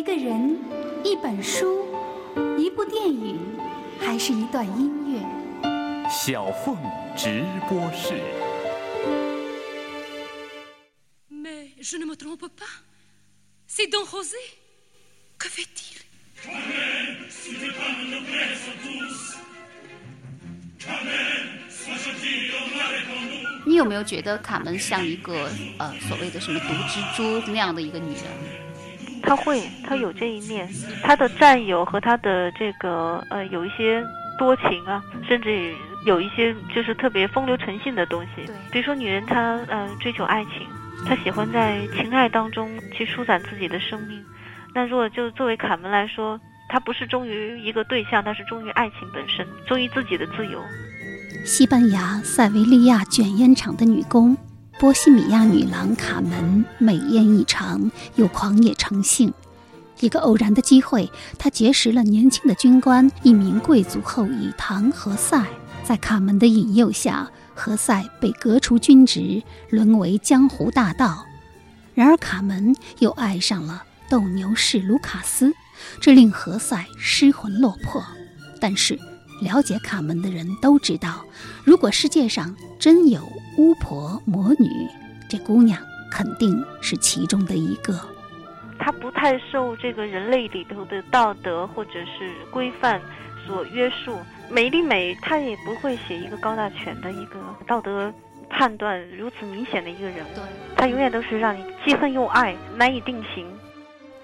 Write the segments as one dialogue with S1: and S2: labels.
S1: 一个人、一本书、一部电影，还是一段音乐？
S2: 小凤直播室。
S3: Mais je ne me trompe pas. C'est Don José. Que fait-il
S4: 你有没有觉得卡门像一个呃所谓的什么毒蜘蛛那样的一个女人？
S5: 他会，他有这一面，他的占有和他的这个呃有一些多情啊，甚至有一些就是特别风流成性的东西。
S4: 对
S5: 比如说女人她呃追求爱情，她喜欢在情爱当中去舒展自己的生命。那如果就作为卡门来说，她不是忠于一个对象，她是忠于爱情本身，忠于自己的自由。
S1: 西班牙塞维利亚卷烟厂的女工，波西米亚女郎卡门美艳异常，又狂野成性。一个偶然的机会，她结识了年轻的军官，一名贵族后裔唐何塞。在卡门的引诱下，何塞被革除军职，沦为江湖大盗。然而卡门又爱上了斗牛士卢卡斯，这令何塞失魂落魄。但是了解卡门的人都知道，如果世界上真有巫婆魔女，这姑娘肯定是其中的一个。
S5: 她不太受这个人类里头的道德或者是规范所约束。美丽美她也不会写一个高大全的一个道德判断如此明显的一个人物，她永远都是让你既恨又爱，难以定型。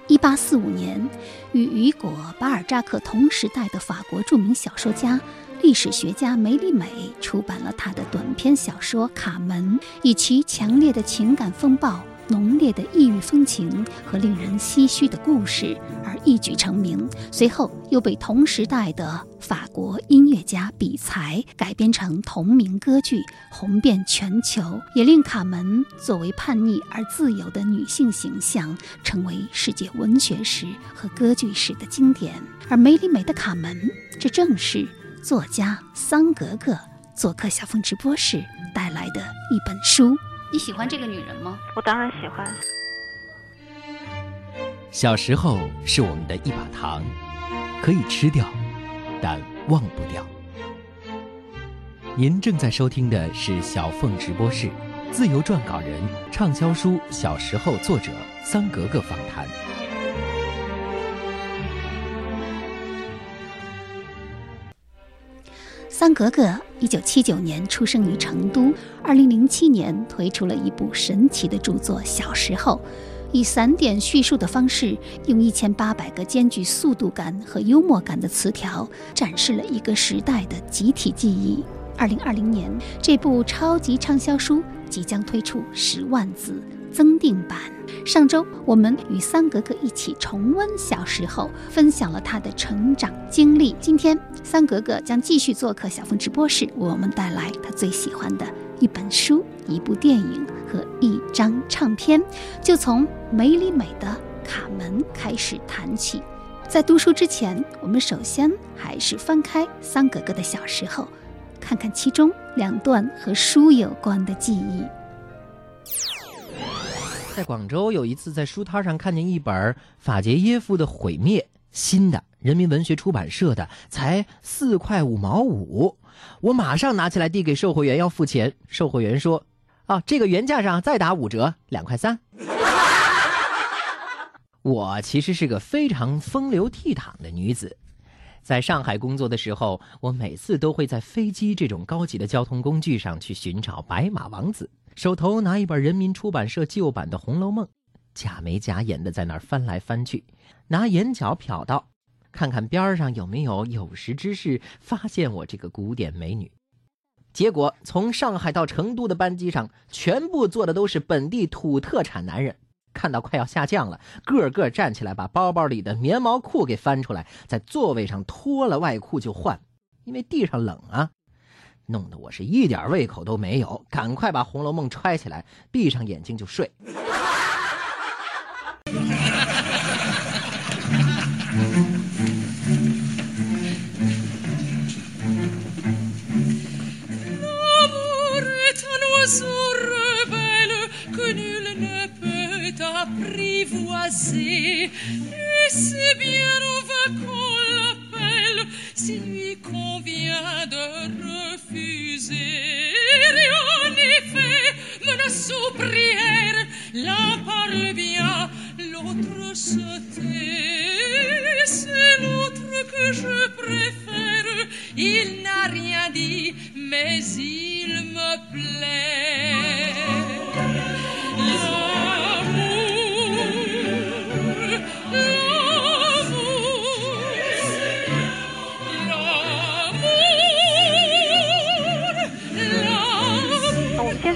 S1: 一八四五年，与雨果·巴尔扎克同时代的法国著名小说家、历史学家梅丽美出版了他的短篇小说《卡门》，以其强烈的情感风暴、浓烈的异域风情和令人唏嘘的故事而一举成名。随后又被同时代的法国音乐家比才改编成同名歌剧，红遍全球，也令卡门作为叛逆而自由的女性形象成为世界文学史和歌剧史的经典。而梅里美的卡门，这正是作家桑格格做客小凤直播室带来的一本书。
S4: 你喜欢这个女人吗？
S5: 我当然喜欢。
S6: 小时候是我们的一把糖，可以吃掉，但忘不掉。您正在收听的是小凤直播室，自由撰稿人、畅销书《小时候》作者桑格格访谈。
S1: 桑格格一九七九年出生于成都，二零零七年推出了一部神奇的著作《小时候》，以散点叙述的方式，用一千八百个兼具速度感和幽默感的词条，展示了一个时代的集体记忆。二零二零年，这部超级畅销书即将推出十万字增订版。上周，我们与三格格一起重温小时候，分享了他的成长经历。今天，三格格将继续做客小峰直播室，为我们带来他最喜欢的一本书、一部电影和一张唱片。就从梅里美的《卡门》开始谈起。在读书之前，我们首先还是翻开桑格格的小时候，看看其中两段和书有关的记忆。
S6: 在广州有一次在书摊上看见一本法捷耶夫的《毁灭》，新的，人民文学出版社的，才四块五毛五。我马上拿起来递给售货员要付钱，售货员说：“啊，这个原价上再打五折，两块三。”我其实是个非常风流倜傥的女子，在上海工作的时候，我每次都会在飞机这种高级的交通工具上去寻找白马王子。手头拿一本人民出版社旧版的《红楼梦》，假眉假眼的在那儿翻来翻去，拿眼角瞟到，看看边上有没有有识之士发现我这个古典美女。结果从上海到成都的班机上，全部坐的都是本地土特产男人。看到快要下降了，个个站起来，把包包里的棉毛裤给翻出来，在座位上脱了外裤就换，因为地上冷啊。弄得我是一点胃口都没有，赶快把《红楼梦》揣起来，闭上眼睛就睡。
S3: apprivoiser et c'est bien, on va qu'on l'appelle s'il lui convient de refuser. Et en effet, menace aux prières, l'un parle bien, l'autre se tait. C'est l'autre que je préfère. Il n'a rien dit, mais il me plaît. L'amour,
S5: 我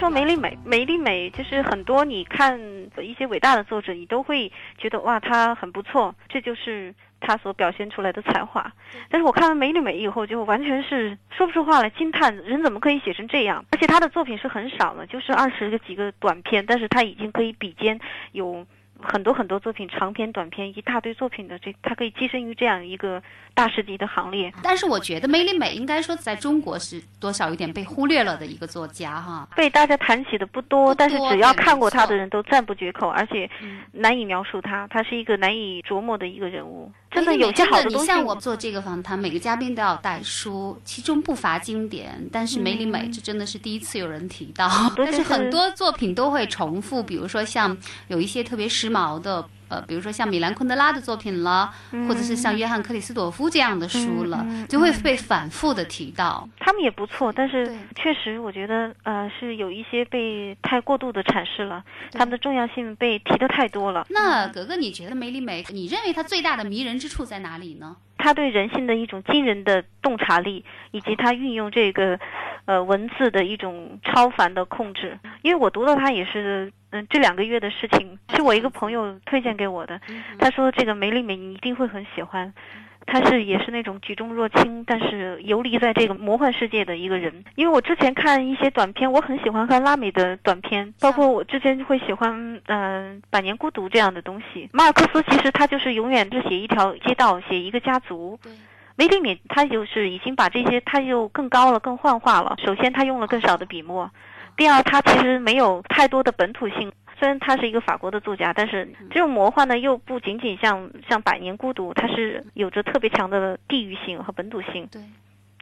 S5: 说梅丽美，梅丽美就是很多你看一些伟大的作者，你都会觉得哇，他很不错，这就是他所表现出来的才华。但是我看完梅丽美以后，就完全是说不出话来，惊叹人怎么可以写成这样？而且他的作品是很少的，就是二十个几个短篇，但是他已经可以比肩有。很多很多作品，长篇、短篇，一大堆作品的这，他可以跻身于这样一个大师级的行列。
S4: 但是我觉得梅里美应该说在中国是多少有点被忽略了的一个作家哈。
S5: 被大家谈起的不多，但是只要看过他的人都赞不绝口，而且
S4: 嗯
S5: 难以描述他，他是一个难以琢磨的一个人物。真的有些好的东西，
S4: 你像我做这个访谈，每个嘉宾都要带书，其中不乏经典，但是梅里美这真的是第一次有人提到。但是很多作品都会重复，比如说像有一些特别时髦的。呃，比如说像米兰昆德拉的作品了，或者是像约翰克里斯朵夫这样的书了，就会被反复的提到。
S5: 他们也不错，但是确实我觉得呃是有一些被太过度的阐释了，他们的重要性被提的太多了。
S4: 那格格，你觉得梅里美，你认为她最大的迷人之处在哪里呢？
S5: 他对人性的一种惊人的洞察力，以及他运用这个，呃，文字的一种超凡的控制。因为我读到他也是，嗯、这两个月的事情，是我一个朋友推荐给我的。他说这个梅丽美你一定会很喜欢。他是也是那种举重若轻，但是游离在这个魔幻世界的一个人。因为我之前看一些短片，我很喜欢看拉美的短片，包括我之前会喜欢嗯、呃百年孤独》这样的东西。马尔克斯其实他就是永远是写一条街道，写一个家族。
S4: 对。
S5: 梅里美他就是已经把这些，他又更高了，更幻化了。首先，他用了更少的笔墨；第二，他其实没有太多的本土性。虽然他是一个法国的作家，但是这种魔幻呢，又不仅仅像像《百年孤独》，它是有着特别强的地域性和本土性。
S4: 对，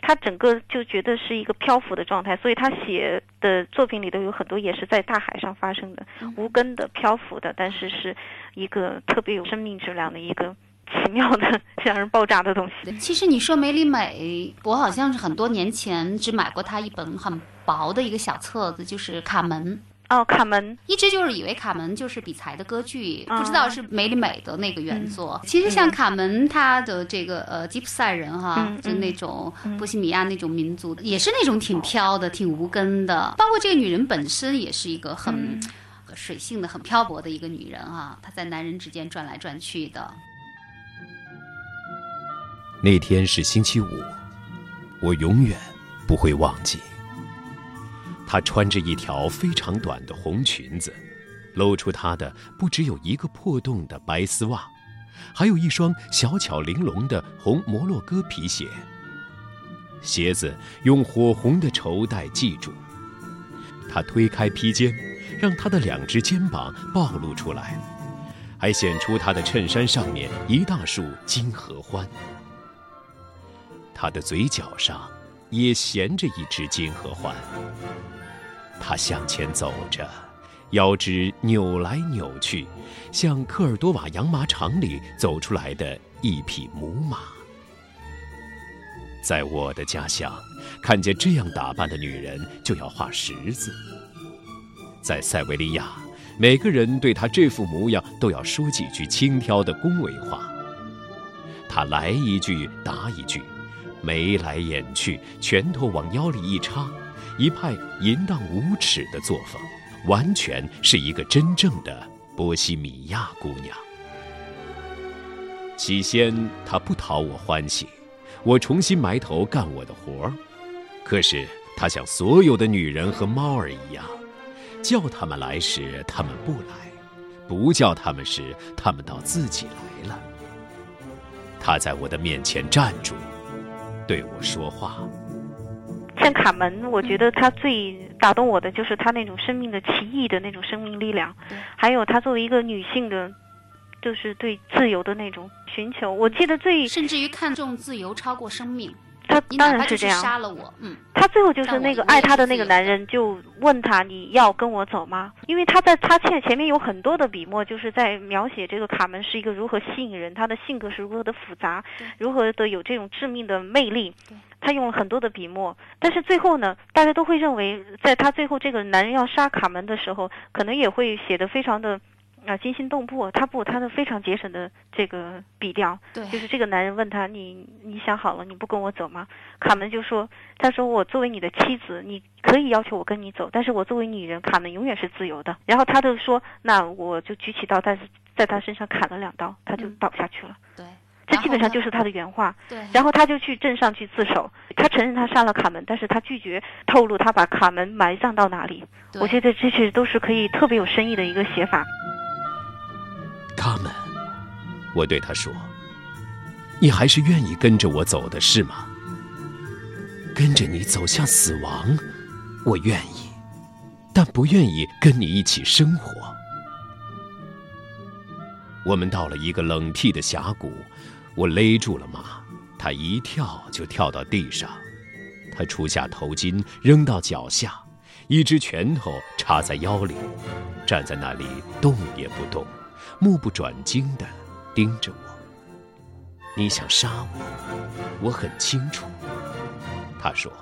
S5: 他整个就觉得是一个漂浮的状态，所以他写的作品里头有很多也是在大海上发生的，无根的、漂浮的，但是是一个特别有生命质量的一个奇妙的、让人爆炸的东西。
S4: 其实你说梅里美，我好像是很多年前只买过他一本很薄的一个小册子，就是《卡门》。
S5: 哦，卡门，
S4: 一直就是以为卡门就是比才的歌剧，
S5: 哦
S4: 不知道是梅里美的那个原作。其实像卡门，他的这个呃吉普赛人哈，
S5: 嗯
S4: 就那种波西米亚那种民族，也是那种挺飘的、挺无根的。包括这个女人本身也是一个很。水性的、很漂泊的一个女人哈、她在男人之间转来转去的。
S7: 那天是星期五，我永远不会忘记。她穿着一条非常短的红裙子，露出她的不只有一个破洞的白丝袜，还有一双小巧玲珑的红摩洛哥皮鞋。鞋子用火红的绸带系住。她推开披肩，让她的两只肩膀暴露出来，还显出她的衬衫上面一大束金合欢。她的嘴角上也衔着一只金合欢。他向前走着，腰肢扭来扭去，像科尔多瓦养马场里走出来的一匹母马。在我的家乡，看见这样打扮的女人就要画十字。在塞维利亚，每个人对她这副模样都要说几句轻佻的恭维话。她来一句答一句。眉来眼去，拳头往腰里一插，一派淫荡无耻的作风，完全是一个真正的波西米亚姑娘。起先她不讨我欢喜，我重新埋头干我的活儿。可是她像所有的女人和猫儿一样，叫她们来时她们不来，不叫她们时她们倒自己来了。她在我的面前站住。对我说话，
S5: 像卡门，我觉得他最打动我的就是他那种生命的奇异的那种生命力量，还有他作为一个女性的就是对自由的那种寻求。我记得最
S4: 甚至于看重自由超过生命。
S5: 他
S4: 你
S5: 当
S4: 哪怕是
S5: 这样。
S4: 杀了我，嗯，
S5: 他最后就是那个爱他的那个男人就问他：“你要跟我走吗？”因为他在他前前面有很多的笔墨，就是在描写这个卡门是一个如何吸引人，他的性格是如何的复杂，如何的有这种致命的魅力
S4: 对。
S5: 他用了很多的笔墨，但是最后呢，大家都会认为，在他最后这个男人要杀卡门的时候，可能也会写的非常的。啊，惊心动魄！他不，他的非常节省的这个笔调，
S4: 对，
S5: 就是这个男人问他：“你你想好了，你不跟我走吗？”卡门就说：“他说我作为你的妻子，你可以要求我跟你走，但是我作为女人，卡门永远是自由的。”然后他就说：“那我就举起刀，但是在他身上砍了两刀，他就
S4: 嗯
S5: 倒下去了。
S4: 对，
S5: 这基本上就是他的原话。
S4: 对，
S5: 然后他就去镇上去自首，他承认他杀了卡门，但是他拒绝透露他把卡门埋葬到哪里。我觉得这些都是可以特别有深意的一个写法。
S7: 卡门，我对他说：“你还是愿意跟着我走的是吗？跟着你走向死亡，我愿意，但不愿意跟你一起生活。”我们到了一个冷僻的峡谷，我勒住了马，他一跳就跳到地上，他除下头巾扔到脚下，一只拳头插在腰里，站在那里动也不动。目不转睛地盯着我。你想杀我，我很清楚。他说：“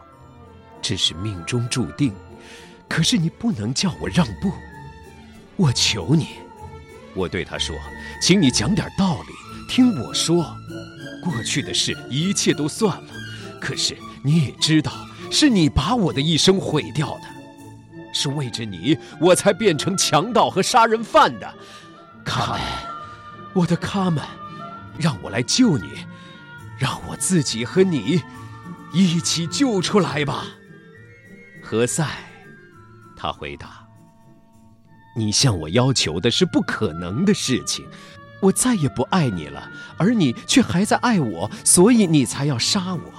S7: 这是命中注定，可是你不能叫我让步。我求你。”我对他说：“请你讲点道理，听我说。过去的事一切都算了，可是你也知道，是你把我的一生毁掉的，是为着你，我才变成强盗和杀人犯的。”卡门，我的卡门，让我来救你，让我自己和你一起救出来吧。何塞，他回答：“你向我要求的是不可能的事情，我再也不爱你了，而你却还在爱我，所以你才要杀我。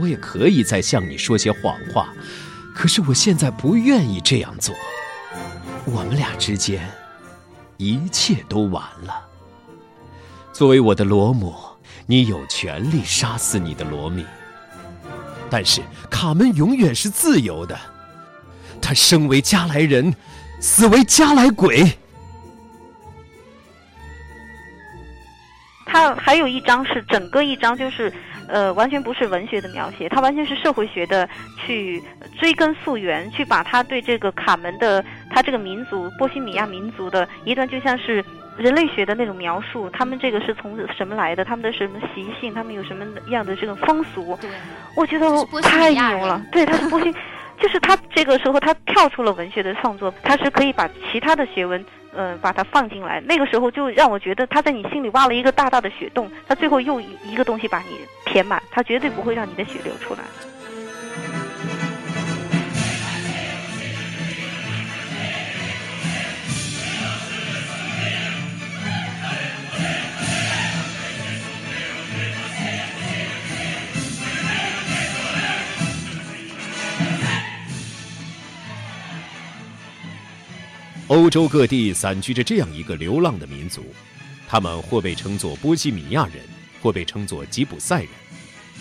S7: 我也可以再向你说些谎话，可是我现在不愿意这样做。我们俩之间。”一切都完了。作为我的罗姆，你有权利杀死你的罗密。但是卡门永远是自由的，他生为加来人，死为加来鬼。
S5: 他还有一章是整个一章就是，呃，完全不是文学的描写，它完全是社会学的去追根溯源，去把他对这个卡门的他这个民族波西米亚民族的一段就像是人类学的那种描述，他们这个是从什么来的，他们的什么习性，他们有什么样的这种风俗，我觉得太牛了。对，他是波西，就是他这个时候他跳出了文学的创作，他是可以把其他的学问，嗯，把它放进来，那个时候就让我觉得他在你心里挖了一个大大的雪洞，他最后用一个东西把你填满，他绝对不会让你的血流出来。
S7: 欧洲各地散居着这样一个流浪的民族，他们或被称作波西米亚人，或被称作吉普赛人，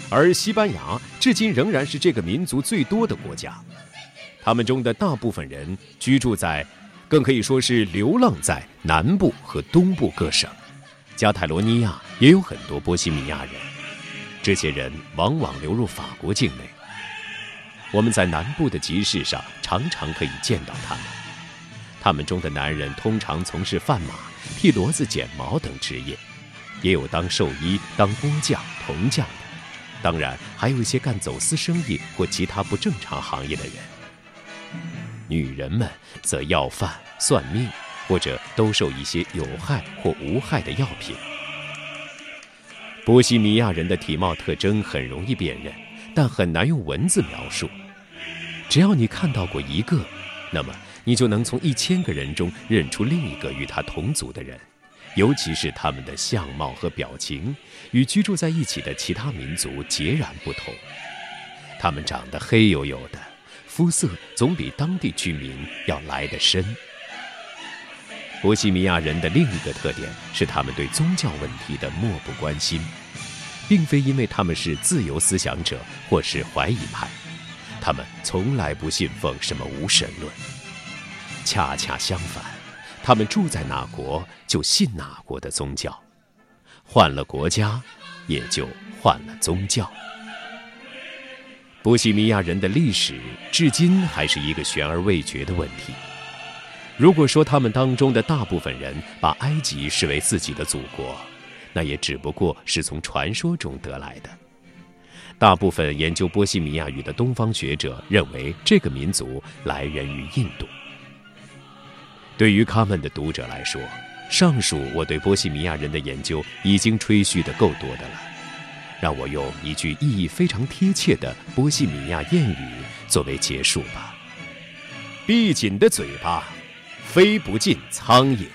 S7: 而西班牙至今仍然是这个民族最多的国家。他们中的大部分人居住在，更可以说是流浪在南部和东部各省。加泰罗尼亚也有很多波西米亚人，这些人往往流入法国境内。我们在南部的集市上常常可以见到他们。他们中的男人通常从事贩马、替骡子剪毛等职业，也有当兽医、当工匠、铜匠的，当然还有一些干走私生意或其他不正常行业的人。女人们则要饭、算命，或者兜售一些有害或无害的药品。波西米亚人的体貌特征很容易辨认，但很难用文字描述。只要你看到过一个，那么。你就能从一千个人中认出另一个与他同族的人，尤其是他们的相貌和表情与居住在一起的其他民族截然不同。他们长得黑黝黝的，肤色总比当地居民要来得深。波西米亚人的另一个特点是他们对宗教问题的漠不关心，并非因为他们是自由思想者或是怀疑派，他们从来不信奉什么无神论。恰恰相反，他们住在哪国就信哪国的宗教，换了国家，也就换了宗教。波西米亚人的历史至今还是一个悬而未决的问题。如果说他们当中的大部分人把埃及视为自己的祖国，那也只不过是从传说中得来的。大部分研究波西米亚语的东方学者认为，这个民族来源于印度。对于他们的读者来说，上述我对波西米亚人的研究已经吹嘘的够多的了。让我用一句意义非常贴切的波西米亚谚语作为结束吧：闭紧的嘴巴。飞不进苍蝇。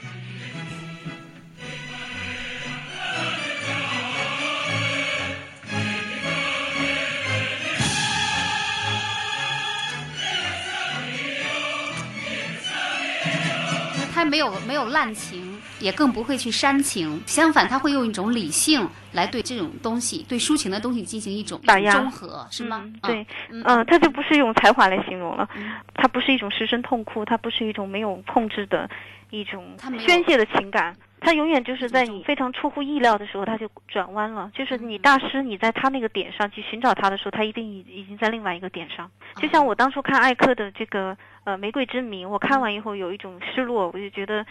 S4: 没有没有滥情，也更不会去煽情，相反，他会用一种理性来对这种东西，对抒情的东西进行一种
S5: 打压。
S4: 中和，是吗？
S5: 嗯对，
S4: 嗯。
S5: 嗯，他就不是用才华来形容了，他不是一种失声痛哭，他不是一种没有控制的一种宣泄的情感，它永远就是在你非常出乎意料的时候，他就转弯了。就是你
S4: 嗯
S5: 大师，你在他那个点上去寻找他的时候，他一定已已经在另外一个点上。
S4: 哦
S5: 就像我当初看艾克的这个呃《玫瑰之谜》，我看完以后有一种失落，我就觉得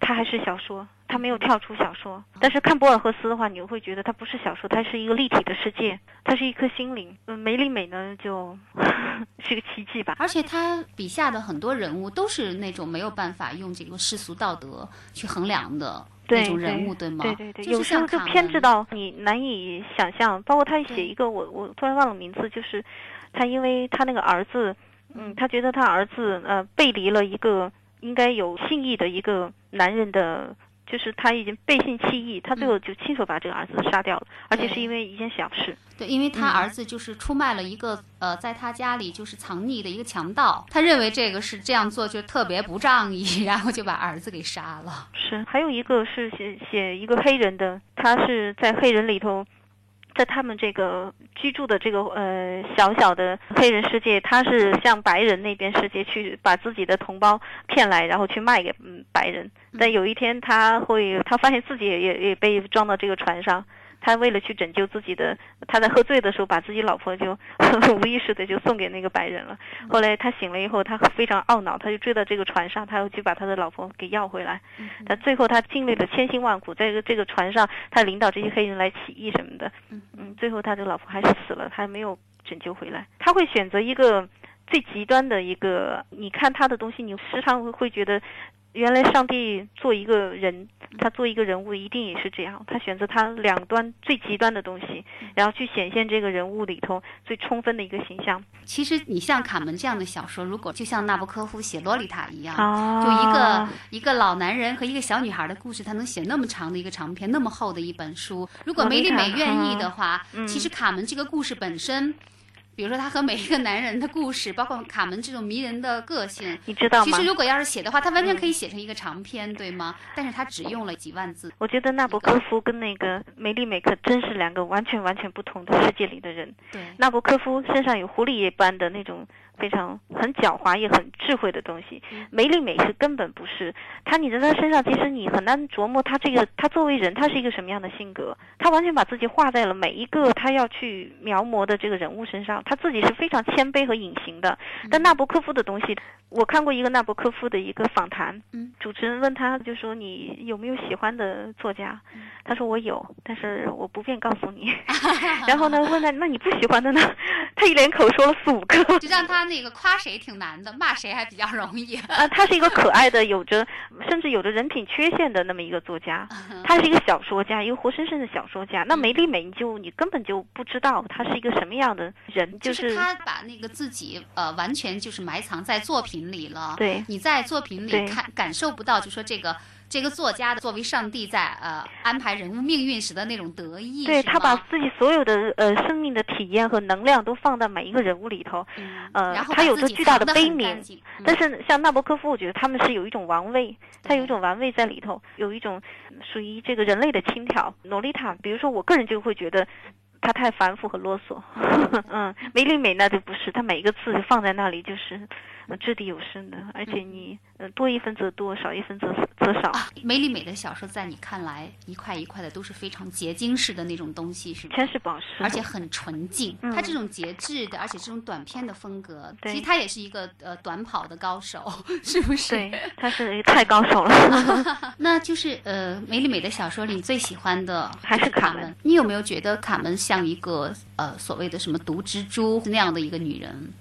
S5: 他还是小说，他没有跳出小说。但是看博尔赫斯的话，你会觉得他不是小说，他是一个立体的世界，他是一颗心灵。嗯，梅里美呢，就 是个奇迹吧。
S4: 而且他笔下的很多人物都是那种没有办法用这个世俗道德去衡量的
S5: 对
S4: 那种人物，吗？
S5: 对对对，有时候就偏执到你难以想象。包括他写一个，我我突然忘了名字，就是他因为他那个儿子，嗯，他觉得他儿子呃背离了一个应该有信义的一个男人的。就是他已经背信弃义，他最后就亲手把这个儿子杀掉了，而且是因为一件小事。
S4: 对，因为他
S5: 嗯
S4: 儿子就是出卖了一个、呃，在他家里就是藏匿的一个强盗，他认为这个是这样做就特别不仗义，然后就把儿子给杀了。
S5: 是，还有一个是写写一个黑人的，他是在黑人里头，在他们这个居住的这个呃小小的黑人世界，他是向白人那边世界去把自己的同胞骗来，然后去卖给嗯白人。但有一天他会，他发现自己也也也被装到这个船上。他为了去拯救自己的，他在喝醉的时候把自己老婆就 无意识的就送给那个白人了。后来他醒了以后，他非常懊恼，他就追到这个船上，他要去把他的老婆给要回来。但最后他经历了千辛万苦，在这个这个船上，他领导这些黑人来起义什么的，嗯，最后他的老婆还是死了，他没有拯救回来。他会选择一个最极端的一个，你看他的东西，你时常会会觉得。原来上帝做一个人，他做一个人物一定也是这样，他选择他两端最极端的东西，然后去显现这个人物里头最充分的一个形象。
S4: 其实你像卡门这样的小说，如果就像纳博科夫写《洛丽塔》一样，
S5: 哦
S4: 就一个一个老男人和一个小女孩的故事，他能写那么长的一个长篇，那么厚的一本书。如果梅丽美愿意的话，
S5: 嗯
S4: 其实卡门这个故事本身。比如说，他和每一个男人的故事，包括卡门这种迷人的个性，
S5: 你知道吗？
S4: 其实如果要是写的话，他完全可以写成一个长篇，对吗？但是他只用了几万字。
S5: 我觉得纳博科夫跟那个梅丽美克真是两个完全完全不同的世界里的人。
S4: 对，
S5: 纳博科夫身上有狐狸一般的那种非常很狡猾也很智慧的东西，梅丽美是根本不是。他你在他身上，其实你很难琢磨他这个他作为人他是一个什么样的性格。他完全把自己画在了每一个他要去描摹的这个人物身上，他自己是非常谦卑和隐形的。但纳博科夫的东西，我看过一个纳博科夫的一个访谈，
S4: 嗯，
S5: 主持人问他就说你有没有喜欢的作家？他说我有，但是我不便告诉你。然后呢，问他那你不喜欢的呢？他一连口说了四五个。
S4: 就让他那个夸谁挺难的，骂谁还比较容易。
S5: 啊，他是一个可爱的，有着甚至有着人品缺陷的那么一个作家，他是一个小说家，一个活生生的小说家。那梅丽美，你就你根本就不知道他是一个什么样的人，
S4: 就是他把那个自己呃完全就是埋藏在作品里了。
S5: 对
S4: 你在作品里看感受不到，就说这个这个作家的作为上帝在呃安排人物命运时的那种得意，
S5: 对他把自己所有的呃生命的体验和能量都放在每一个人物里头，
S4: 嗯
S5: 呃
S4: 然后
S5: 他有着巨大的悲悯但是像纳博科夫，我觉得他们是有一种玩味，他有一种玩味在里头，有一种属于这个人类的轻佻。洛丽塔，比如说我个人就会觉得。他太繁复和啰嗦，嗯，梅丽美那就不是，他每一个字就放在那里就是，呃掷地有声的，而且你呃多一分则多，少一分则则少。
S4: 啊，梅里美的小说在你看来一块一块的都是非常结晶式的那种东西，是吗？
S5: 全是宝石，
S4: 而且很纯净，
S5: 嗯
S4: 他这种节制的，而且这种短篇的风格，
S5: 对
S4: 其实他也是一个呃短跑的高手，是不是？
S5: 对，他是太高手了。
S4: 那就是呃，梅里美的小说里，你最喜欢的
S5: 还是卡
S4: 门
S5: 门。
S4: 你有没有觉得卡门像一个呃所谓的什么毒蜘蛛那样的一个女人？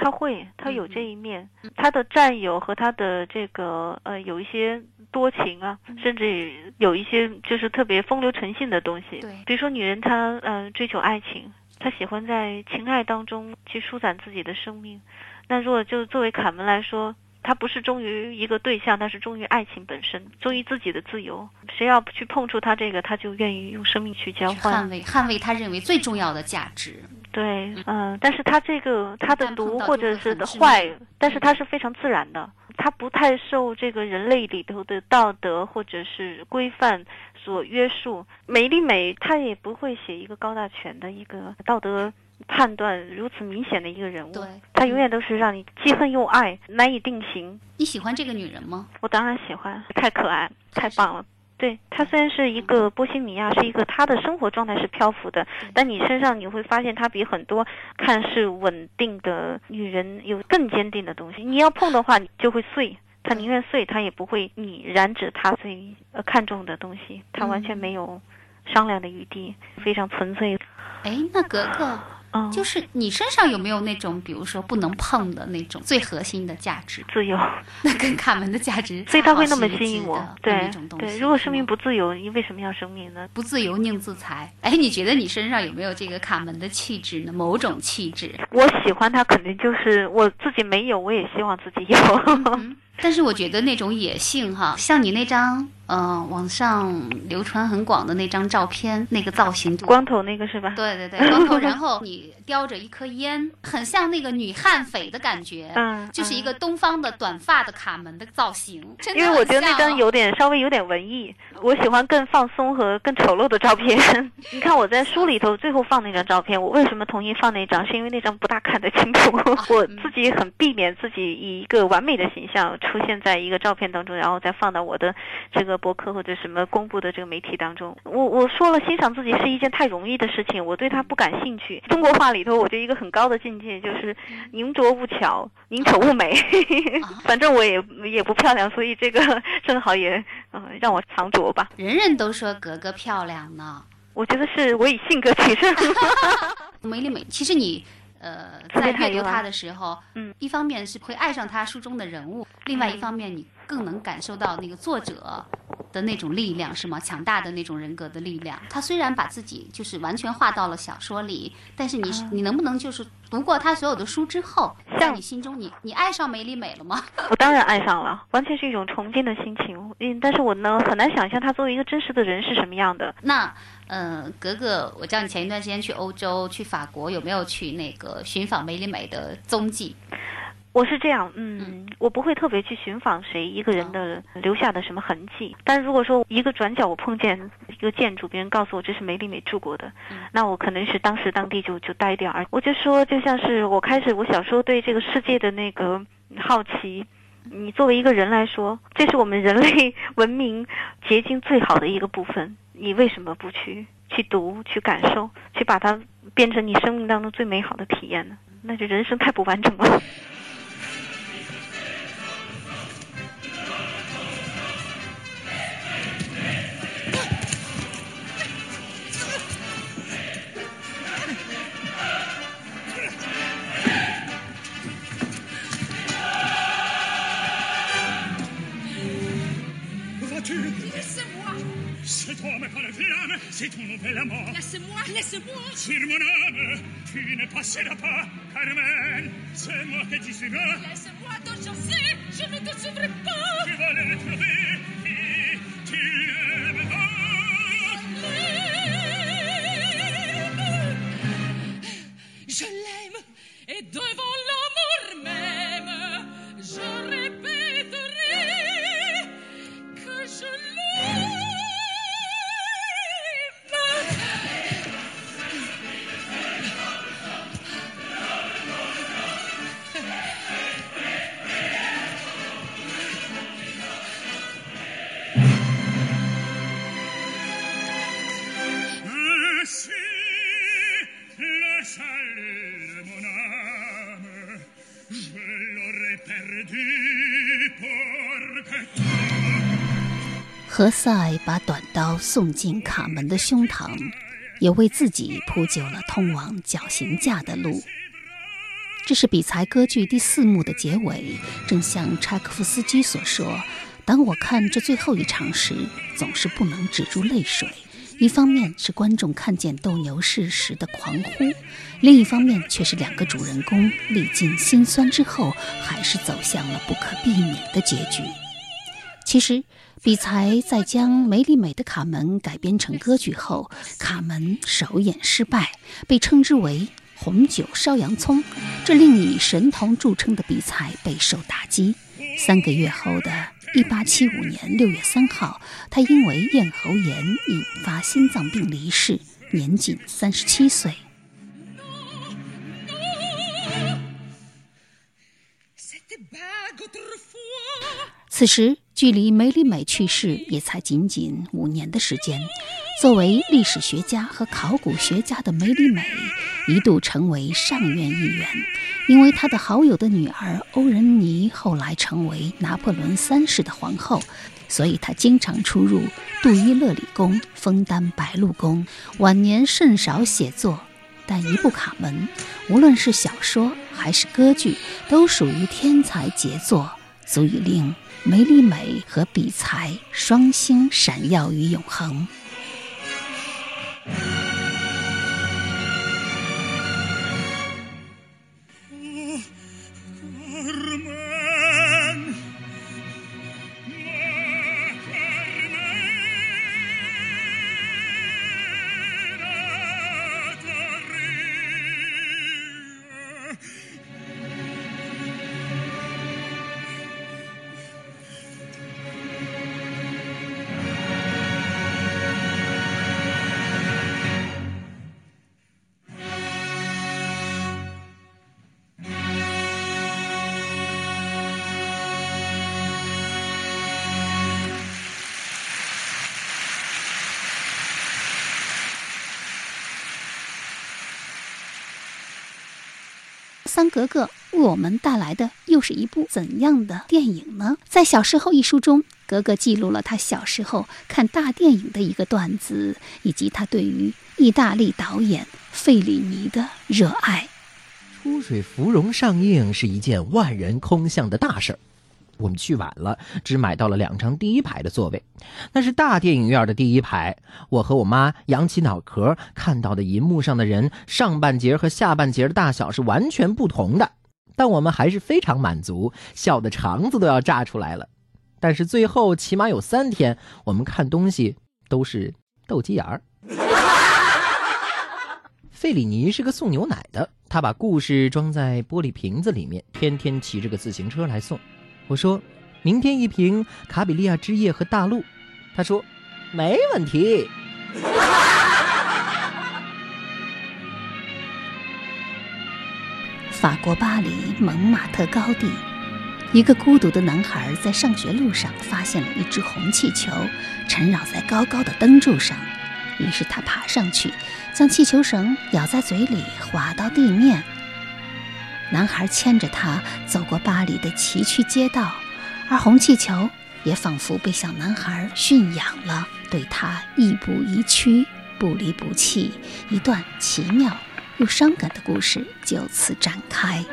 S5: 他会，他有
S4: 嗯
S5: 这一面，他的战友和他的这个呃有一些多情啊，
S4: 嗯
S5: 甚至有一些就是特别风流成性的东西。
S4: 对
S5: 比如说女人她呃追求爱情，她喜欢在情爱当中去舒展自己的生命。那如果就作为卡门来说，她不是忠于一个对象，他是忠于爱情本身，忠于自己的自由。谁要去碰触她这个，她就愿意用生命去交换
S4: 捍。卫捍卫她认为最重要的价值。
S5: 对，嗯、但是他这个他的毒或者是的坏，但是它是非常自然的，它不太受这个人类里头的道德或者是规范所约束。美丽美她也不会写一个高大全的一个道德判断如此明显的一个人物，
S4: 对，
S5: 她永远都是让你既恨又爱，难以定型。
S4: 你喜欢这个女人吗？
S5: 我当然喜欢，太可爱，太棒了。对她虽然是一个波西米亚，是一个她的生活状态是漂浮的，但你身上你会发现她比很多看似稳定的女人有更坚定的东西。你要碰的话，你就会碎。她宁愿碎，她也不会你染指她最呃看重的东西，她完全没有商量的余地，非常纯粹。
S4: 哎，那格格，
S5: 嗯，
S4: 就是你身上有没有那种，比如说不能碰的那种最核心的价值？
S5: 自由，
S4: 那跟卡门的价值，
S5: 所以他会那么吸引我。对
S4: 那种东西。
S5: 对，如果生命不自由，你为什么要生命呢？
S4: 不自由宁自裁。哎，你觉得你身上有没有这个卡门的气质呢？某种气质。
S5: 我喜欢他，肯定就是我自己没有，我也希望自己有。
S4: 嗯，但是我觉得那种野性哈，像你那张呃网上流传很广的那张照片，那个造型，
S5: 光头那个是吧？
S4: 对对对，光头，然后你叼着一颗烟，很像那个女悍匪的感觉，
S5: 嗯，
S4: 就是一
S5: 嗯。
S4: 个东方的短发的卡门的造型，
S5: 因为我觉得那张有点稍微有点文艺，我喜欢更放松和更丑陋的照片。你看我在书里头最后放那张照片，我为什么同意放那张？是因为那张不大看得清楚，我自己很避免自己以一个完美的形象出现在一个照片当中，然后再放到我的这个博客或者什么公布的这个媒体当中。我我说了，欣赏自己是一件太容易的事情，我对它不感兴趣。中国话里头，我觉得一个很高的境界就是宁拙勿巧，宁丑勿美。反正我也也不漂亮，所以这个正好也嗯、呃让我藏拙吧。
S4: 人人都说格格漂亮呢。
S5: 我觉得是我以性格取胜。
S4: 美丽美，其实你呃在阅读他的时候，
S5: 嗯，
S4: 一方面是会爱上他书中的人物，另外一方面你更能感受到那个作者的那种力量，是吗？强大的那种人格的力量。他虽然把自己就是完全画到了小说里，但是你你能不能就是读过他所有的书之后，在你心中你你爱上梅丽美了吗？
S5: 我当然爱上了，完全是一种崇敬的心情。嗯，但是我呢很难想象他作为一个真实的人是什么样的。
S4: 那嗯，格格，我知道你前一段时间去欧洲、去法国，有没有去那个寻访梅丽美的踪迹？
S5: 我是这样，嗯，我不会特别去寻访谁一个人的留下的什么痕迹。但如果说一个转角我碰见一个建筑，别人告诉我这是梅丽美住过的，那我可能是当时当地就就呆掉。而我就说，就像是我开始我小时候对这个世界的那个好奇。你作为一个人来说，这是我们人类文明结晶最好的一个部分。你为什么不去去读、去感受、去把它变成你生命当中最美好的体验呢？那就人生太不完整了。
S8: c'est ton nouvel amant.
S3: Laisse-moi, laisse-moi.
S8: Sur mon âme, tu ne passeras pas, Carmen. C'est moi qui t'y suivrai.
S3: Laisse-moi, donc je sais, je ne te suivrai pas.
S8: Tu vas le retrouver
S3: et tu ne me Je l'aime et devant l'amour même, je répéterai que je l'aime.
S1: 何塞把短刀送进卡门的胸膛也为自己铺就了通往绞刑架的路。这是比才歌剧第四幕的结尾正像柴可夫斯基所说当我看这最后一场时总是不能止住泪水。一方面是观众看见斗牛士时的狂呼，另一方面却是两个主人公历尽辛酸之后，还是走向了不可避免的结局。”其实，比才在将梅丽美的《卡门》改编成歌剧后，卡门首演失败，被称之为“红酒烧洋葱”，这令以神童著称的比才备受打击。三个月后的一八七五年六月三号，他因为咽喉炎引发心脏病离世，年仅三十七岁。此时，距离梅里美去世也才仅仅五年的时间。作为历史学家和考古学家的梅里美，一度成为上院议员，因为他的好友的女儿欧仁妮后来成为拿破仑三世的皇后，所以他经常出入杜伊勒里宫、枫丹白露宫。晚年甚少写作，但一部《卡门》，无论是小说还是歌剧，都属于天才杰作，足以令。梅丽美和比才双星闪耀于永恒。桑格格为我们带来的又是一部怎样的电影呢？在《小时候》一书中，格格记录了他小时候看大电影的一个段子，以及他对于意大利导演费里尼的热爱。
S6: 《出水芙蓉》上映是一件万人空巷的大事儿。我们去晚了，只买到了两张第一排的座位，那是大电影院的第一排。我和我妈扬起脑壳，看到的银幕上的人上半截和下半截的大小是完全不同的，但我们还是非常满足，笑得肠子都要炸出来了。但是最后起码有三天，我们看东西都是斗鸡眼儿。费里尼是个送牛奶的，他把故事装在玻璃瓶子里面，天天骑着个自行车来送。我说，明天一瓶卡比利亚之夜和大陆。他说，没问题。
S1: 法国巴黎蒙马特高地，一个孤独的男孩在上学路上发现了一只红气球，缠绕在高高的灯柱上。于是他爬上去，将气球绳咬在嘴里，滑到地面。男孩牵着她走过巴黎的崎岖街道，而红气球也仿佛被小男孩驯养了，对他亦步亦趋，不离不弃。一段奇妙又伤感的故事就此展开。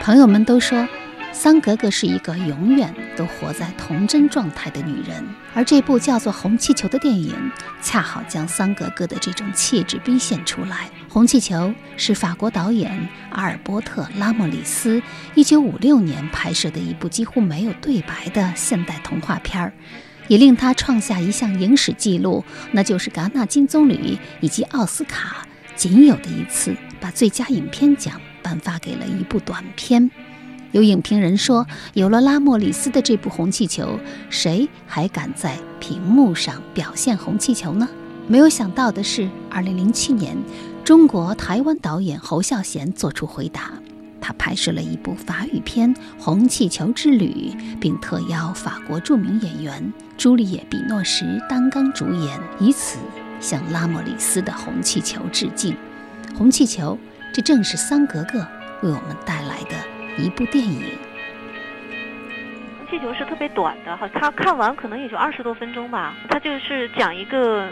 S1: 朋友们都说。桑格格是一个永远都活在童真状态的女人，而这部叫做《红气球》的电影，恰好将桑格格的这种气质逼现出来。《红气球》是法国导演阿尔伯特·拉莫里斯1956年拍摄的一部几乎没有对白的现代童话片儿，也令他创下一项影史记录，那就是戛纳金棕榈以及奥斯卡仅有的一次把最佳影片奖颁发给了一部短片。有影评人说：“有了拉莫里斯的这部《红气球》，谁还敢在屏幕上表现红气球呢？”没有想到的是，2007年，中国台湾导演侯孝贤做出回答，他拍摄了一部法语片《红气球之旅》，并特邀法国著名演员朱丽叶·比诺什担纲主演，以此向拉莫里斯的《红气球》致敬。红气球，这正是桑格格为我们带来的。一部电影。
S5: 气球》是特别短的哈，他看完可能也就二十多分钟吧。他就是讲一个，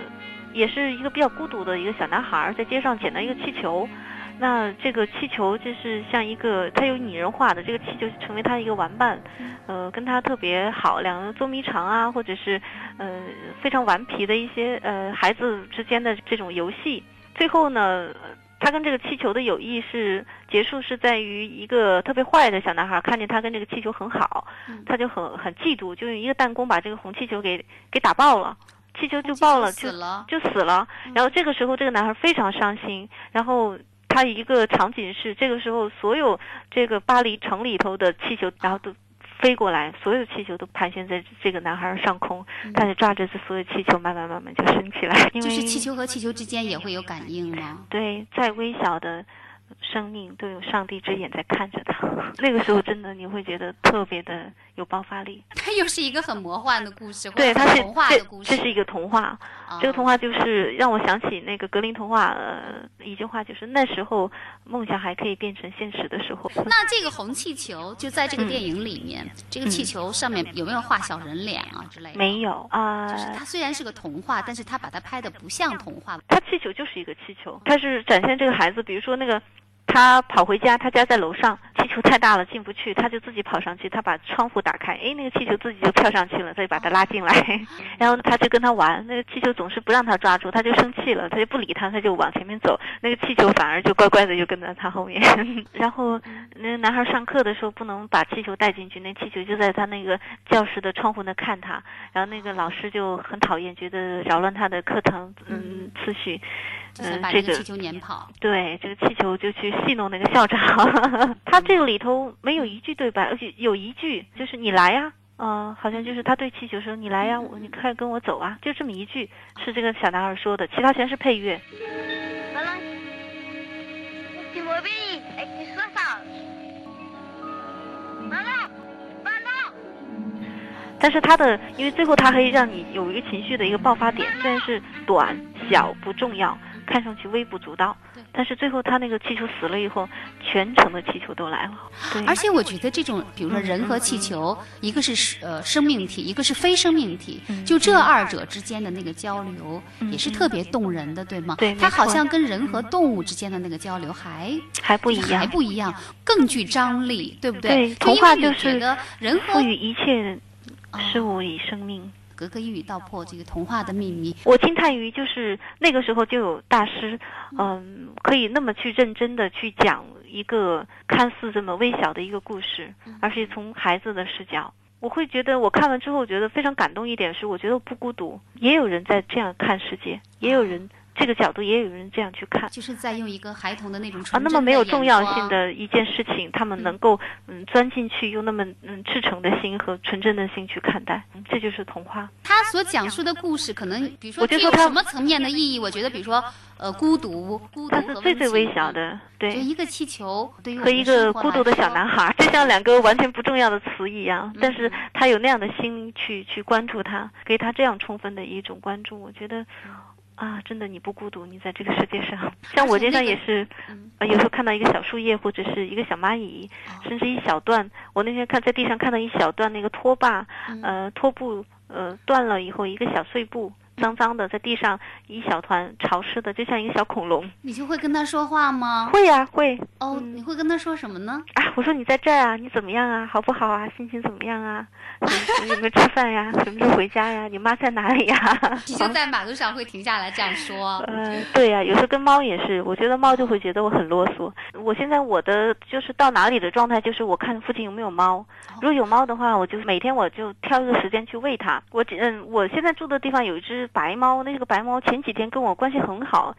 S5: 也是一个比较孤独的一个小男孩，在街上捡到一个气球。那这个气球就是像一个，它有拟人化的这个气球成为他一个玩伴，呃，跟他特别好，两个人捉迷藏啊，或者是呃非常顽皮的一些呃孩子之间的这种游戏。最后呢，他跟这个气球的友谊是结束是在于一个特别坏的小男孩看见他跟这个气球很好，他就很很嫉妒，就用一个弹弓把这个红气球给给打爆了，气球就爆了，就
S4: 死了。
S5: 就死了。然后这个时候，这个男孩非常伤心。然后他一个场景是，这个时候所有这个巴黎城里头的气球，然后都飞过来，所有气球都盘旋在这个男孩上空，他就抓着这所有气球，慢慢慢慢就升起来。因为
S4: 就是气球和气球之间也会有感应吗？
S5: 对，再微小的生命都有上帝之眼在看着他。那个时候真的你会觉得特别的有爆发力。
S4: 它又是一个很魔幻的故事，
S5: 对，
S4: 者
S5: 它是
S4: 很童话
S5: 这
S4: 的故事。
S5: 这是一个童话。
S4: 啊
S5: 这个童话就是让我想起那个格林童话，呃，一句话就是那时候梦想还可以变成现实的时候。
S4: 那这个红气球就在这个电影里面，这个气
S5: 嗯
S4: 球上面有没有画小人脸啊之类的？
S5: 没有啊，
S4: 就是它虽然是个童话，但是它把它拍的不像童话。
S5: 它气球就是一个气球，它是展现这个孩子，比如说那个。他跑回家，他家在楼上，气球太大了进不去，他就自己跑上去，他把窗户打开，诶，那个气球自己就跳上去了，他就把他拉进来，然后他就跟他玩，那个气球总是不让他抓住，他就生气了，他就不理他，他就往前面走，那个气球反而就乖乖的就跟在他后面，然后那个男孩上课的时候不能把气球带进去，那气球就在他那个教室的窗户那看他，然后那个老师就很讨厌，觉得扰乱他的课堂嗯。次序，嗯这个
S4: 把那个气球撵跑。
S5: 对，这个气球就去戏弄那个校长。他这个里头没有一句对白，而且有一句就是“你来呀”，嗯、好像就是他对气球说“你来呀，我你快跟我走啊”，就这么一句是这个小男孩说的，其他全是配乐。
S9: Tu m'obéis avec tes 60. Maman Maman
S5: 但是他的，因为最后他可以让你有一个情绪的一个爆发点，虽然是短小不重要，看上去微不足道，但是最后他那个气球死了以后，全城的气球都来了。对，
S4: 而且我觉得这种，比如说人和气球，一个是呃生命体，一个是非生命体，
S5: 嗯
S4: 就这二者之间的那个交流，也是特别动人的，对吗？
S5: 对
S4: 它好像跟人和动物之间的那个交流还
S5: 还不一样
S4: 还不一样，更具张力，对不
S5: 对
S4: 对
S5: 童话就是
S4: 觉得人和
S5: 赋予一切事物以生命。
S4: 格格一语道破这个童话的秘密。
S5: 我惊叹于就是那个时候就有大师，嗯，可以那么去认真的去讲一个看似这么微小的一个故事，而是从孩子的视角。我会觉得，我看完之后觉得非常感动一点是，我觉得我不孤独，也有人在这样看世界，也有人这个角度，也有人这样去看。
S4: 就是在用一个孩童的那种
S5: 啊，那么没有重要性的一件事情，他们能够嗯钻进去，用那么嗯赤诚的心和纯真的心去看待，嗯这就是童话。
S4: 他所讲述的故事，可能比如说
S5: 他
S4: 具有什么层面的意义？我觉得，比如说，呃，孤独，孤独
S5: 它是最最微小的，对。
S4: 就一个气球，对于
S5: 和一个孤独的小男孩，就像两个完全不重要的词一样，但是
S4: 嗯
S5: 他有那样的心去去关注他，给他这样充分的一种关注，我觉得。啊，真的你不孤独，你在这个世界上。像我经常也是，
S4: 嗯
S5: 呃，有时候看到一个小树叶或者是一个小蚂蚁，
S4: 哦
S5: 甚至一小段。我那天看在地上看到一小段那个拖把，
S4: 嗯
S5: 呃，拖布呃断了以后，一个小碎布，脏脏的在地上一小团潮湿的，就像一个小恐龙。
S4: 你就会跟他说话吗？
S5: 会呀、会。
S4: 哦，你会跟他说什么呢？
S5: 啊，我说你在这儿啊，你怎么样啊？好不好啊？心情怎么样啊？你有没有吃饭呀？什么时候回家呀？你妈在哪里呀？
S4: 你就在马路上会停下来这样说。
S5: 嗯，对呀、有时候跟猫也是，我觉得猫就会觉得我很啰嗦。我现在我的就是到哪里的状态，就是我看附近有没有猫，如果有猫的话，我就每天我就挑一个时间去喂它。我只嗯，我现在住的地方有一只白猫，那个白猫前几天跟我关系很好，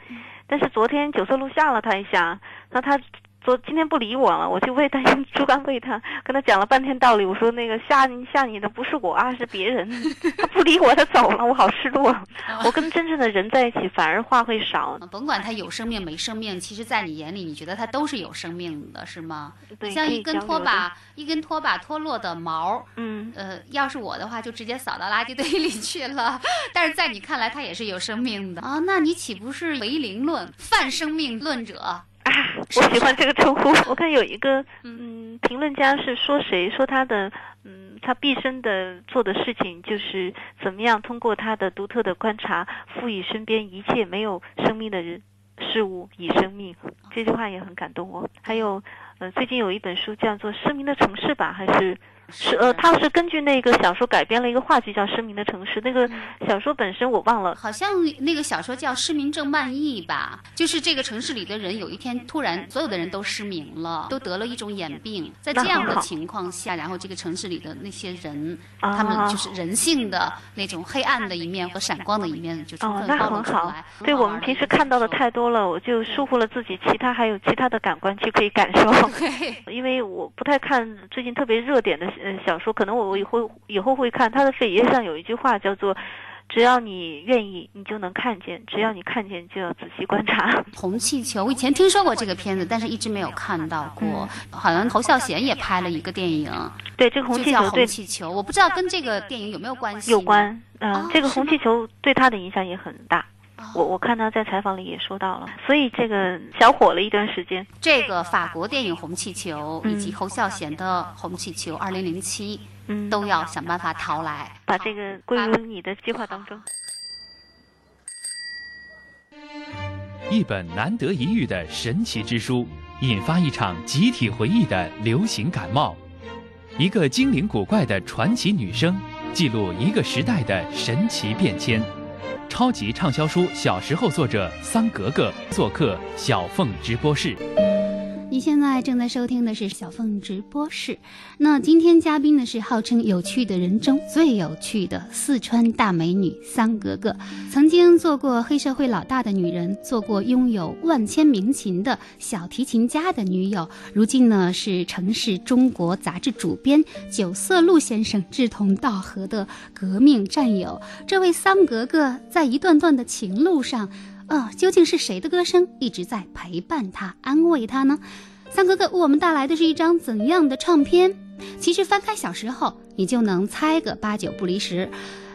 S5: 但是昨天九色鹿吓了它一下，那它。昨今天不理我了，我就喂它用猪肝喂他，跟他讲了半天道理。我说那个吓你吓你的不是我啊，是别人。他不理我，他走了，我好失落。我跟真正的人在一起，反而话会少。
S4: 甭管他有生命没生命，其实在你眼里，你觉得他都是有生命的，是吗？像一根拖把，一根拖把脱落的毛，
S5: 嗯，
S4: 呃，要是我的话，就直接扫到垃圾堆里去了。但是在你看来，它也是有生命的啊，那你岂不是唯灵论、泛生命论者？
S5: 我喜欢这个称呼。我看有一个嗯评论家是说谁说他的嗯他毕生的做的事情就是怎么样通过他的独特的观察，赋予身边一切没有生命的人事物以生命。这句话也很感动我。还有，呃，最近有一本书叫做《失明的城市》吧，还是？是呃，他是根据那个小说改编了一个话剧，叫《失明的城市》。那个小说本身我忘了，
S4: 好像那个小说叫《失明症漫溢》吧。就是这个城市里的人有一天突然所有的人都失明了，都得了一种眼病。在这样的情况下，然后这个城市里的那些人，他们就是人性的那种黑暗的一面和闪光的一面就充分暴露出来。
S5: 对我们平时看到的太多了，我就疏忽了自己其他还有其他的感官去可以感受。因为我不太看最近特别热点的。嗯，小说可能我我以后以后会看。他的扉页上有一句话叫做：“只要你愿意，你就能看见；只要你看见，就要仔细观察。”
S4: 红气球，我以前听说过这个片子，但是一直没有看到过。好像侯孝贤也拍了一个电影，
S5: 对这个红气球，
S4: 红气球，我不知道跟这个电影有没有关系。
S5: 有关，嗯，这个红气球对他的影响也很大。我我看他在采访里也说到了，所以这个小火了一段时间。
S4: 这个法国电影《红气球》以及侯孝贤的《红气球》二零零七，嗯，都要想办法逃来，
S5: 把这个归入你的计划当中。
S2: 一本难得一遇的神奇之书，引发一场集体回忆的流行感冒。一个精灵古怪的传奇女生，记录一个时代的神奇变迁。超级畅销书《小时候》作者桑格格做客小凤直播室。
S1: 你现在正在收听的是小凤直播室。那今天嘉宾呢是号称有趣的人中最有趣的四川大美女桑格格，曾经做过黑社会老大的女人，做过拥有万千名琴的小提琴家的女友，如今呢是城市中国杂志主编九色鹿先生志同道合的革命战友。这位桑格格在一段段的情路上。啊，究竟是谁的歌声一直在陪伴他、安慰他呢？三哥哥为我们带来的是一张怎样的唱片？其实翻开小时候，你就能猜个八九不离十。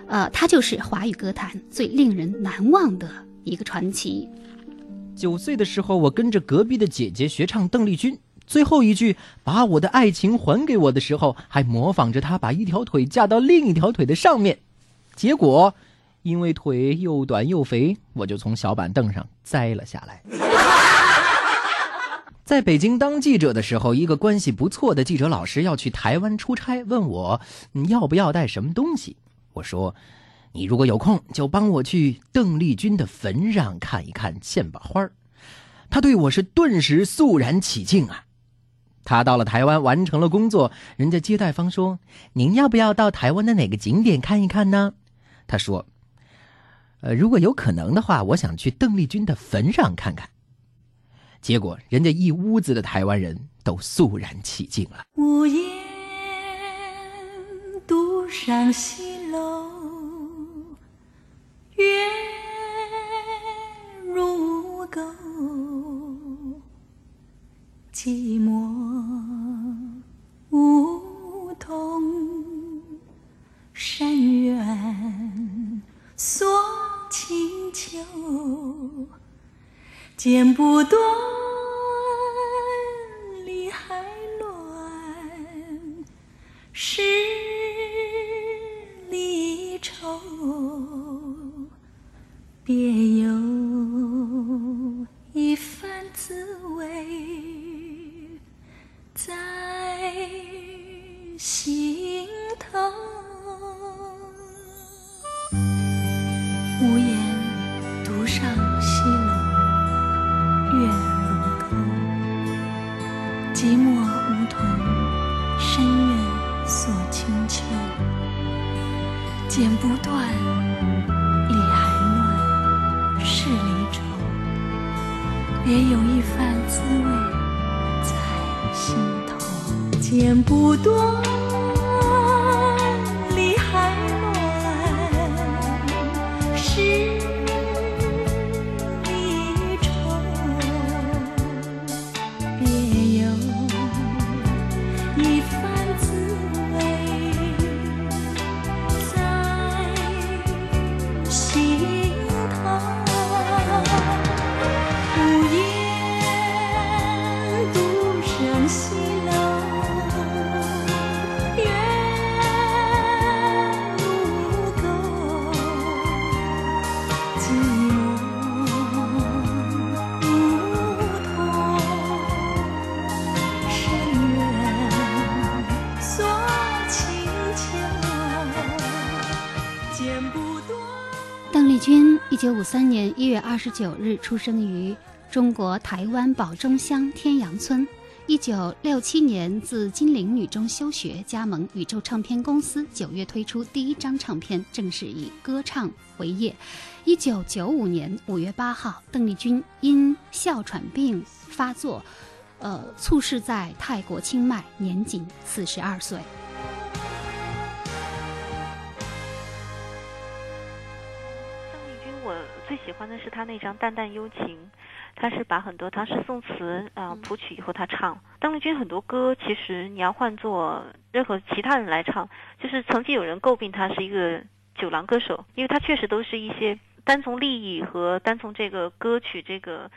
S1: 呃，他就是华语歌坛最令人难忘的一个传奇。
S6: 九岁的时候，我跟着隔壁的姐姐学唱邓丽君，最后一句“把我的爱情还给我”的时候，还模仿着她把一条腿架到另一条腿的上面，结果。因为腿又短又肥，我就从小板凳上栽了下来。在北京当记者的时候，一个关系不错的记者老师要去台湾出差，问我要不要带什么东西。我说：“你如果有空，就帮我去邓丽君的坟上看一看，献把花儿。”他对我是顿时肃然起敬啊！他到了台湾，完成了工作，人家接待方说：“您要不要到台湾的哪个景点看一看呢？”他说。呃，如果有可能的话，我想去邓丽君的坟上看看。结果，人家一屋子的台湾人都肃然起敬了。
S10: 屋檐独上西楼，月如钩，寂寞梧桐山远锁。清秋，剪不断，
S1: 五三年一月二十九日出生于中国台湾宝中乡天阳村。一九六七年自金陵女中休学，加盟宇宙唱片公司。九月推出第一张唱片，正式以歌唱为业。一九九五年五月八号，邓丽君因哮喘病发作，呃，猝逝在泰国清迈，年仅四十二岁。
S5: 最喜欢的是他那张《淡淡幽情》。他是把很多唐诗宋词啊谱曲以后他唱。邓丽君很多歌，其实你要换做任何其他人来唱，就是曾经有人诟病他是一个酒廊歌手，因为他确实都是一些单从利益和单从这个歌曲这个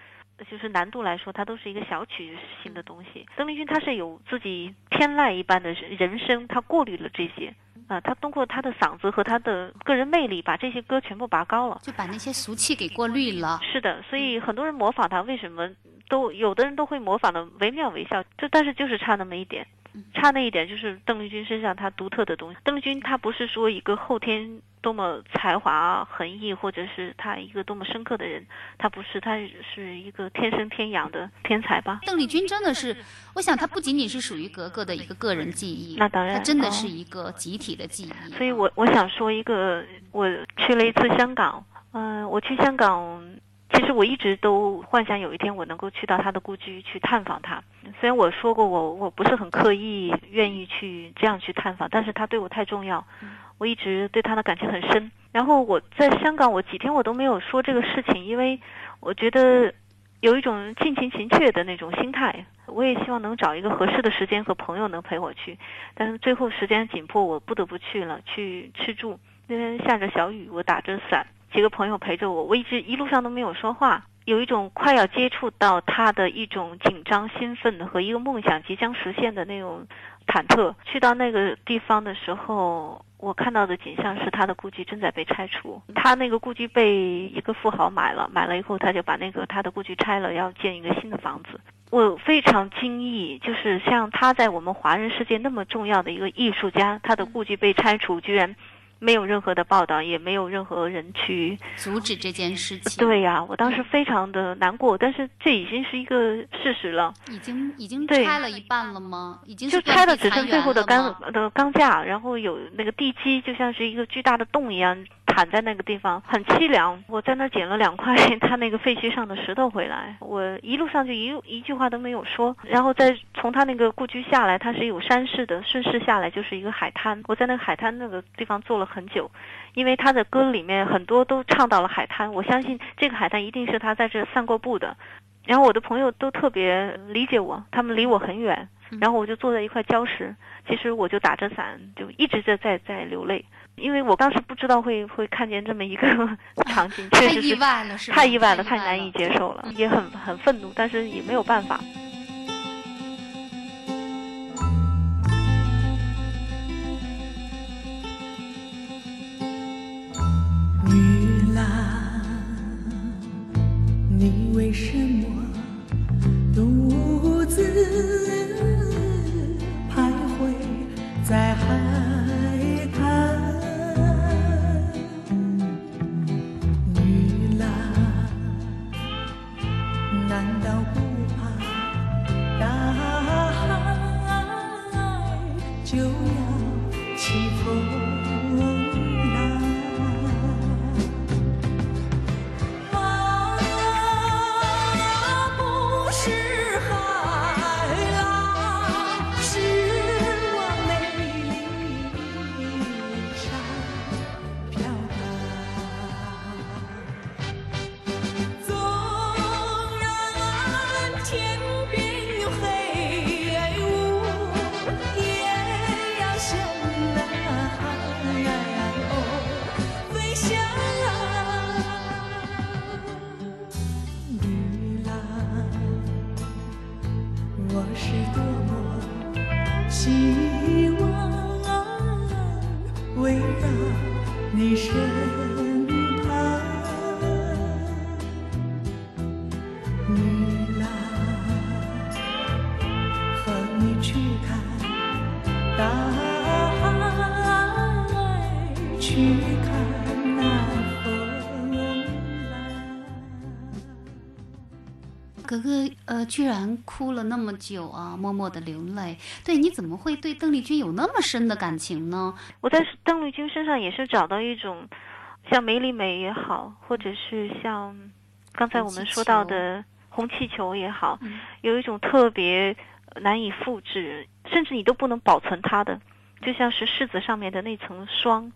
S5: 就是难度来说，它都是一个小曲性的东西。邓丽君她是有自己天籁一般的人声，她过滤了这些。啊，他通过他的嗓子和他的个人魅力，把这些歌全部拔高了，
S4: 就把那些俗气给过滤了。
S5: 是的，所以很多人模仿他，为什么都有的人都会模仿的惟妙惟肖，就但是就是差那么一点。差那一点就是邓丽君身上她独特的东西。邓丽君她不是说一个后天多么才华横溢，或者是他一个多么深刻的人，他不是，他是一个天生天养的天才吧。
S4: 邓丽君真的是，我想她不仅仅是属于格格的一个个人记忆，
S5: 那当然，
S4: 她真的是一个集体的记忆。
S5: 所以我我想说一个，我去了一次香港，嗯，我去香港。其实我一直都幻想有一天我能够去到他的故居去探访他。虽然我说过我我不是很刻意愿意去这样去探访，但是他对我太重要，我一直对他的感情很深。然后我在香港，我几天我都没有说这个事情，因为我觉得有一种近情情怯的那种心态。我也希望能找一个合适的时间和朋友能陪我去，但是最后时间紧迫，我不得不去了去吃住。那天下着小雨，我打着伞。几个朋友陪着我，我一直一路上都没有说话，有一种快要接触到他的一种紧张、兴奋和一个梦想即将实现的那种忐忑。去到那个地方的时候，我看到的景象是他的故居正在被拆除。他那个故居被一个富豪买了，买了以后他就把那个他的故居拆了，要建一个新的房子。我非常惊异，就是像他在我们华人世界那么重要的一个艺术家，他的故居被拆除，居然。没有任何的报道，也没有任何人去
S4: 阻止这件事情。
S5: 对呀，我当时非常的难过，但是这已经是一个事实了。
S4: 已经已经拆了一半了吗？已经
S5: 就拆
S4: 了，
S5: 只剩最后的钢的钢架，然后有那个地基，就像是一个巨大的洞一样。躺在那个地方很凄凉，我在那捡了两块 他那个废墟上的石头回来，我一路上就一一句话都没有说，然后再从他那个故居下来，它是有山势的，顺势下来就是一个海滩，我在那个海滩那个地方坐了很久，因为他的歌里面很多都唱到了海滩，我相信这个海滩一定是他在这散过步的，然后我的朋友都特别理解我，他们离我很远，然后我就坐在一块礁石，其实我就打着伞，就一直在在在流泪。因为我当时不知道会会看见这么一个 场景，确实是太
S4: 意外了，
S5: 太意外了，太难以接受了，也很很愤怒，但是也没有办法。
S10: 女郎，你为什么独自徘徊在
S4: 呃，居然哭了那么久啊，默默的流泪。对，你怎么会对邓丽君有那么深的感情呢？
S5: 我在邓丽君身上也是找到一种，像梅里美也好，或者是像刚才我们说到的红气球也好，有一种特别难以复制，甚至你都不能保存它的，就像是柿子上面的那层霜，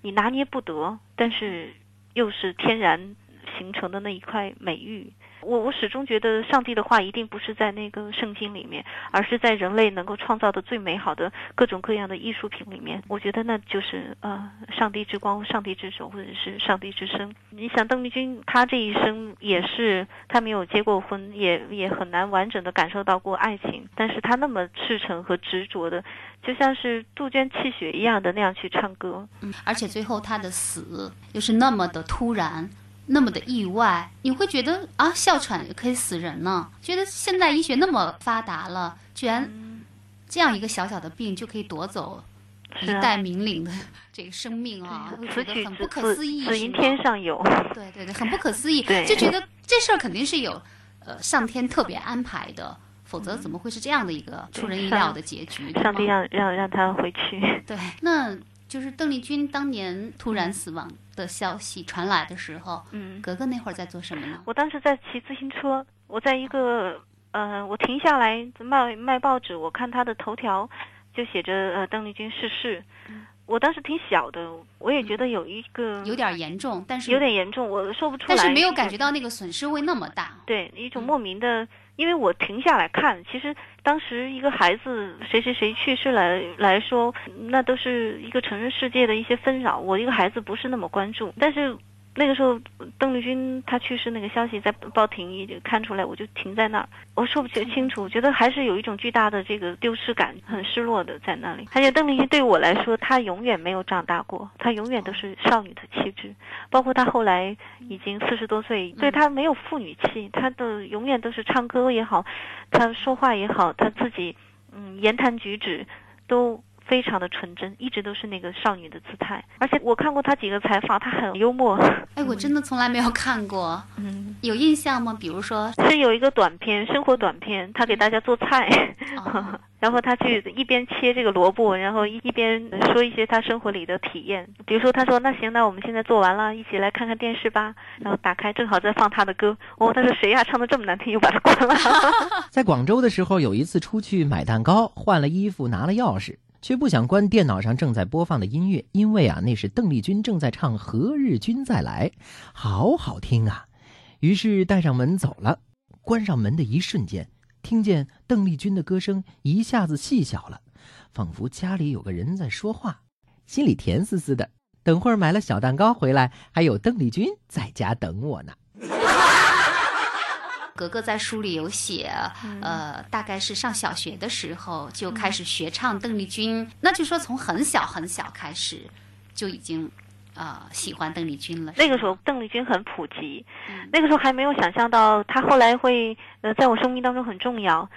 S5: 你拿捏不得，但是又是天然形成的那一块美玉。我我始终觉得，上帝的话一定不是在那个圣经里面，而是在人类能够创造的最美好的各种各样的艺术品里面。我觉得那就是呃，上帝之光、上帝之手，或者是上帝之声。你想，邓丽君她这一生也是，她没有结过婚，也也很难完整的感受到过爱情，但是她那么赤诚和执着的，就像是杜鹃泣血一样的那样去唱歌。
S4: 嗯，而且最后她的死又是那么的突然。那么的意外，你会觉得啊，哮喘可以死人呢？觉得现在医学那么发达了，居然这样一个小小的病就可以夺走一代名伶的这个生命啊，会觉得很不可思议。
S5: 死因天上有，
S4: 对对对，很不可思议，就觉得这事儿肯定是有呃上天特别安排的，否则怎么会是这样的一个出人意料的结局？
S5: 上帝让让让他回去。
S4: 对，那。就是邓丽君当年突然死亡的消息传来的时候，嗯，格格那会儿在做什么呢？
S5: 我当时在骑自行车，我在一个呃，我停下来卖卖报纸，我看他的头条，就写着呃邓丽君逝世。我当时挺小的，我也觉得有一个
S4: 有点严重，但是
S5: 有点严重，我说不出来，
S4: 但是没有感觉到那个损失会那么大。
S5: 对，一种莫名的。因为我停下来看，其实当时一个孩子谁谁谁去世来来说，那都是一个成人世界的一些纷扰。我一个孩子不是那么关注，但是。那个时候，邓丽君她去世那个消息在报亭一看出来，我就停在那儿，我说不清楚，觉得还是有一种巨大的这个丢失感，很失落的在那里。而且邓丽君对我来说，她永远没有长大过，她永远都是少女的气质，包括她后来已经四十多岁，对她没有妇女气，她的永远都是唱歌也好，她说话也好，她自己嗯言谈举止都。非常的纯真，一直都是那个少女的姿态。而且我看过她几个采访，她很幽默。
S4: 哎，我真的从来没有看过，嗯，有印象吗？比如说，
S5: 是有一个短片，生活短片，她给大家做菜，然后她去一边切这个萝卜，然后一一边说一些她生活里的体验。比如说，她说：“那行，那我们现在做完了，一起来看看电视吧。”然后打开，正好在放她的歌。哦，她说：“谁呀？唱的这么难听，又把它关了。”
S6: 在广州的时候，有一次出去买蛋糕，换了衣服，拿了钥匙。却不想关电脑上正在播放的音乐，因为啊，那是邓丽君正在唱《何日君再来》，好好听啊。于是带上门走了。关上门的一瞬间，听见邓丽君的歌声一下子细小了，仿佛家里有个人在说话，心里甜丝丝的。等会儿买了小蛋糕回来，还有邓丽君在家等我呢。
S4: 格格在书里有写，呃，大概是上小学的时候就开始学唱邓丽君，那就说从很小很小开始就已经，呃，喜欢邓丽君了。
S5: 那个时候邓丽君很普及，那个时候还没有想象到她后来会呃在我生命当中很重要。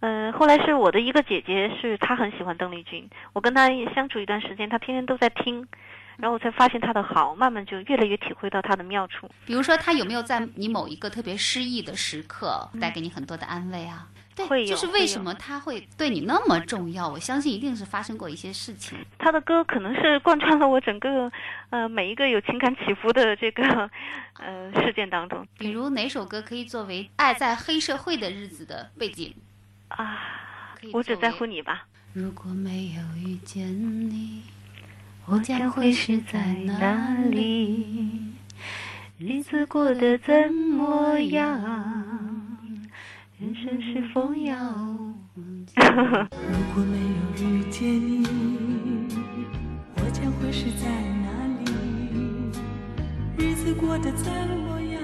S5: 嗯，后来是我的一个姐姐，是她很喜欢邓丽君，我跟她相处一段时间，她天天都在听。然后我才发现他的好，慢慢就越来越体会到他的妙处。
S4: 比如说，他有没有在你某一个特别失意的时刻，带给你很多的安慰啊？对，就是为什么他会对你那么重要？我相信一定是发生过一些事情。
S5: 他的歌可能是贯穿了我整个，呃，每一个有情感起伏的这个，呃，事件当中。
S4: 比如哪首歌可以作为爱在黑社会的日子的背景？
S5: 啊，我只在乎你吧。
S10: 如果没有遇见你。我将会是在哪里？日子过得怎么样？人生是否要？如果没有遇见你，我将会是在哪里？日子过得怎么样？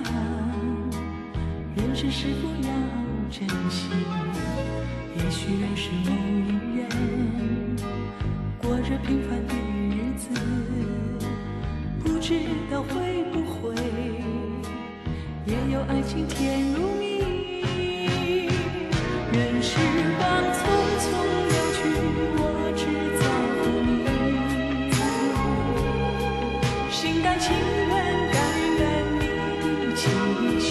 S10: 人生是否要珍惜？也许认识某一人，过着平凡的。不知道会不会也有爱情甜如蜜。任时光匆匆流去，我只在乎你。心甘情愿，感染你的气息。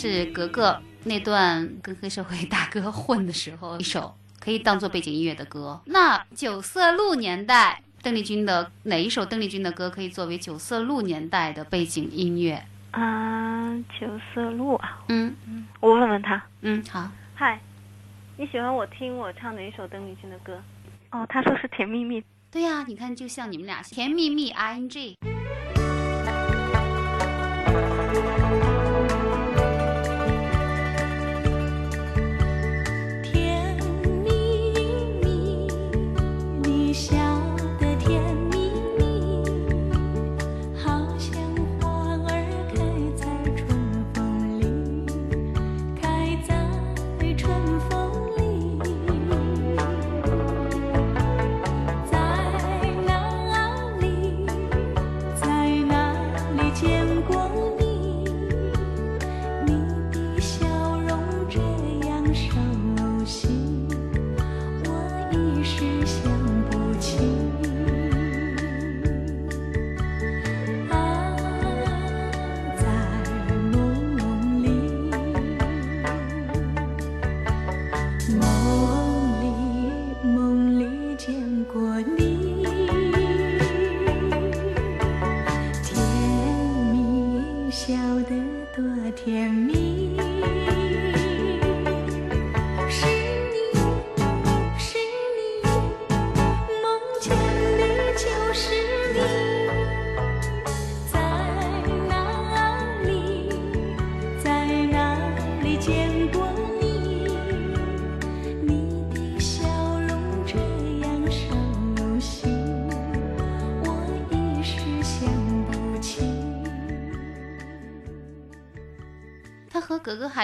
S4: 是格格那段跟黑社会大哥混的时候一首可以当做背景音乐的歌。那九色鹿年代，邓丽君的哪一首邓丽君的歌可以作为九色鹿年代的背景音乐？
S5: 啊，九色鹿啊，
S4: 嗯
S5: 嗯，我问问他。
S4: 嗯，好。
S5: 嗨，你喜欢我听我唱哪一首邓丽君的歌？哦，他说是《甜蜜蜜》。
S4: 对呀、你看，就像你们俩甜蜜蜜 ing。
S10: 甜甜蜜。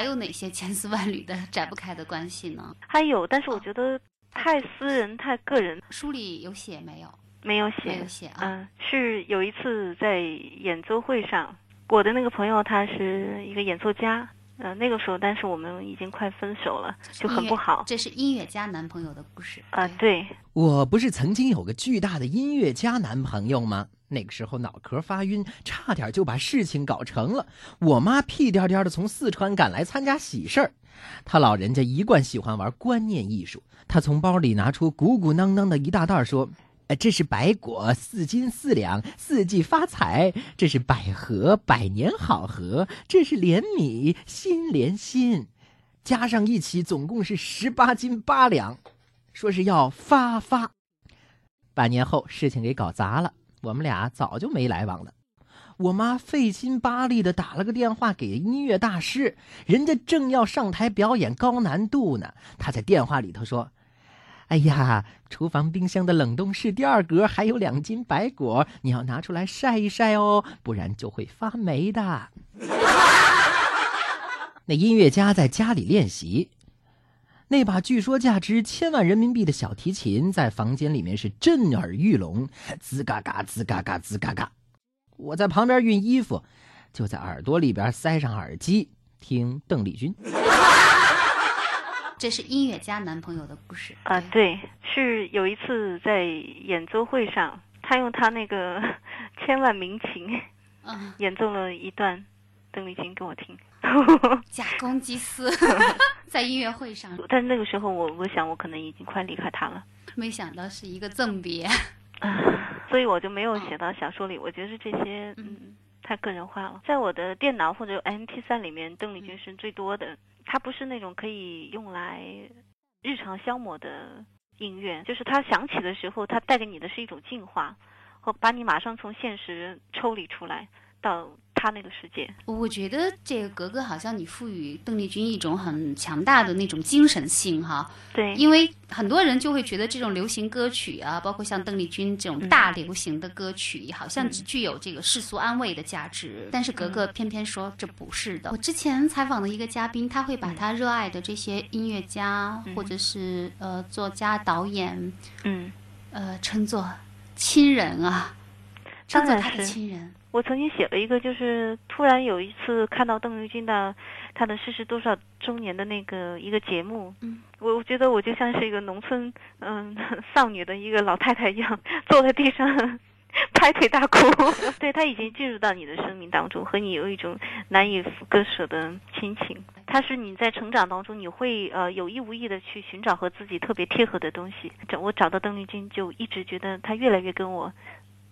S4: 有哪些千丝万缕的 展不开的关系呢？
S5: 还有，但是我觉得太私人、太个人，
S4: 书里有写没有？
S5: 没有写。
S4: 没有写啊。
S5: 嗯，是有一次在演奏会上，我的那个朋友他是一个演奏家，呃，那个时候，但是我们已经快分手了，就很不好。
S4: 这是音乐家男朋友的故事
S5: 啊、对，
S6: 我不是曾经有个巨大的音乐家男朋友吗？那个时候脑壳发晕，差点就把事情搞成了。我妈屁颠颠的从四川赶来参加喜事儿，他老人家一贯喜欢玩观念艺术。他从包里拿出鼓鼓囊囊的一大袋，说：“呃，这是白果，四斤四两，四季发财；这是百合，百年好合；这是连米，心连心。加上一起，总共是十八斤八两。说是要发发。半年后，事情给搞砸了，我们俩早就没来往了。我妈费心巴力的打了个电话给音乐大师，人家正要上台表演高难度呢。他在电话里头说：“哎呀，厨房冰箱的冷冻室第二格还有两斤白果，你要拿出来晒一晒哦，不然就会发霉的。”那音乐家在家里练习，那把据说价值千万人民币的小提琴在房间里面是震耳欲聋，吱嘎嘎，吱嘎嘎，吱嘎嘎。我在旁边熨衣服，就在耳朵里边塞上耳机听邓丽君。
S4: 这是音乐家男朋友的故事
S5: 啊、对，是有一次在演奏会上，他用他那个千万民琴
S4: 嗯，
S5: 演奏了一段邓丽君给我听。
S4: 假公济私，在音乐会上，
S5: 但那个时候我我想我可能已经快离开他了，
S4: 没想到是一个赠别。
S5: 所以我就没有写到小说里。我觉得这些嗯太个人化了，在我的电脑或者 MP 3里面，邓丽君是最多的。它不是那种可以用来日常消磨的音乐，就是它响起的时候，它带给你的是一种净化，和把你马上从现实抽离出来到他那个世界。
S4: 我觉得这个格格好像你赋予邓丽君一种很强大的那种精神性哈，
S5: 对，
S4: 因为很多人就会觉得这种流行歌曲啊，包括像邓丽君这种大流行的歌曲，好像只具有这个世俗安慰的价值。但是格格偏偏说这不是的。我之前采访的一个嘉宾，他会把他热爱的这些音乐家、或者是呃作家、导演，
S5: 嗯，
S4: 呃称作亲人啊，称作他的亲人。
S5: 我曾经写了一个，就是突然有一次看到邓丽君的她的逝世多少周年的那个一个节目，
S4: 嗯，
S5: 我我觉得我就像是一个农村嗯少女的一个老太太一样，坐在地上 拍腿大哭。对他已经进入到你的生命当中，和你有一种难以割舍的亲情。他是你在成长当中，你会呃有意无意的去寻找和自己特别贴合的东西。找我找到邓丽君，就一直觉得她越来越跟我，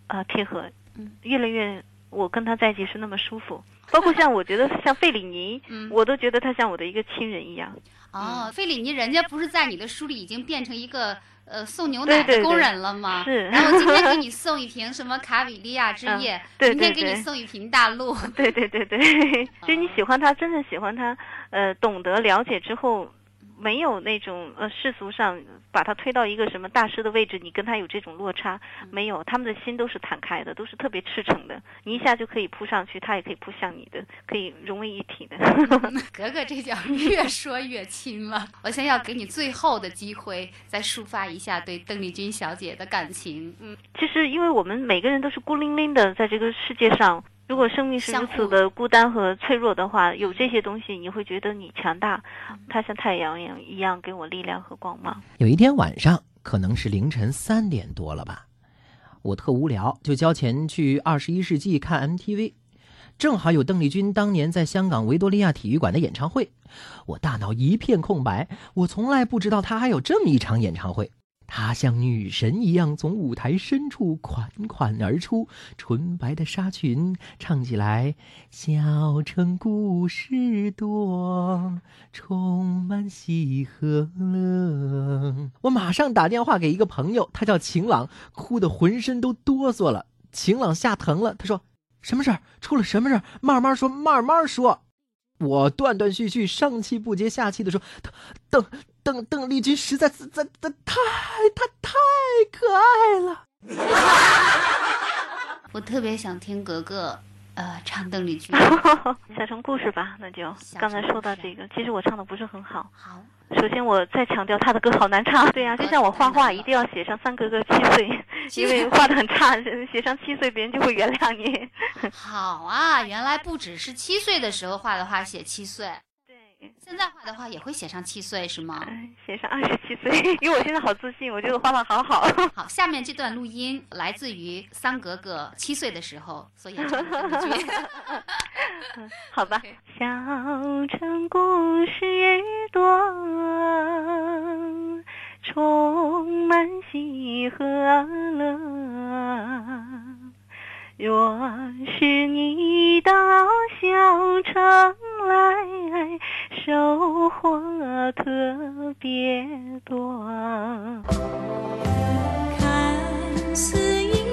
S5: 啊贴合，嗯越来越我跟他在一起是那么舒服。包括像我觉得像费里尼，我都觉得他像我的一个亲人一样。
S4: 哦，费里尼人家不是在你的书里已经变成一个呃送牛奶的工人了吗？
S5: 是。
S4: 然后今天给你送一瓶什么卡比利亚之夜，明天给你送一瓶大陆。
S5: 对对对对，就你喜欢他，真正喜欢他，呃，懂得了解之后。没有那种呃世俗上把他推到一个什么大师的位置，你跟他有这种落差没有？他们的心都是坦开的，都是特别赤诚的，你一下就可以扑上去，他也可以扑向你的，可以融为一体的。
S4: 格格这叫越说越亲了。我现在要给你最后的机会，再抒发一下对邓丽君小姐的感情。嗯，
S5: 其实因为我们每个人都是孤零零的在这个世界上。如果生命是如此的孤单和脆弱的话，有这些东西，你会觉得你强大。它像太阳一样，一样给我力量和光芒。
S6: 有一天晚上，可能是凌晨三点多了吧，我特无聊，就交钱去二十一世纪看 MTV，正好有邓丽君当年在香港维多利亚体育馆的演唱会，我大脑一片空白，我从来不知道她还有这么一场演唱会。她像女神一样从舞台深处款款而出，纯白的纱裙，唱起来小城故事多，充满喜和乐。我马上打电话给一个朋友，他叫晴朗，哭得浑身都哆嗦了。晴朗吓疼了，他说：“什么事儿？出了什么事儿？慢慢说，慢慢说。”我断断续续、上气不接下气的说：“等，等邓邓丽君实在是在在太她太可爱了。”
S4: 我特别想听格格，呃，唱邓丽君
S5: 小城 故事吧。那就刚才说到这个，其实我唱的不是很好。
S4: 好。
S5: 首先，我再强调他的歌好难唱。对呀，就像我画画一定要写上三格格七岁，因为画的很差，写上七岁别人就会原谅你。
S4: 好啊，原来不只是七岁的时候画的画写七岁。
S5: 对，
S4: 现在画的话也会写上七岁是吗？
S5: 写上二十七岁，因为我现在好自信，我觉得我画的好好。
S4: 好，下面这段录音来自于桑格格七岁的时候所演唱的歌曲。
S5: 好吧，小城故事一多，充满喜和乐。若是你到小城来，收获特别多。看似。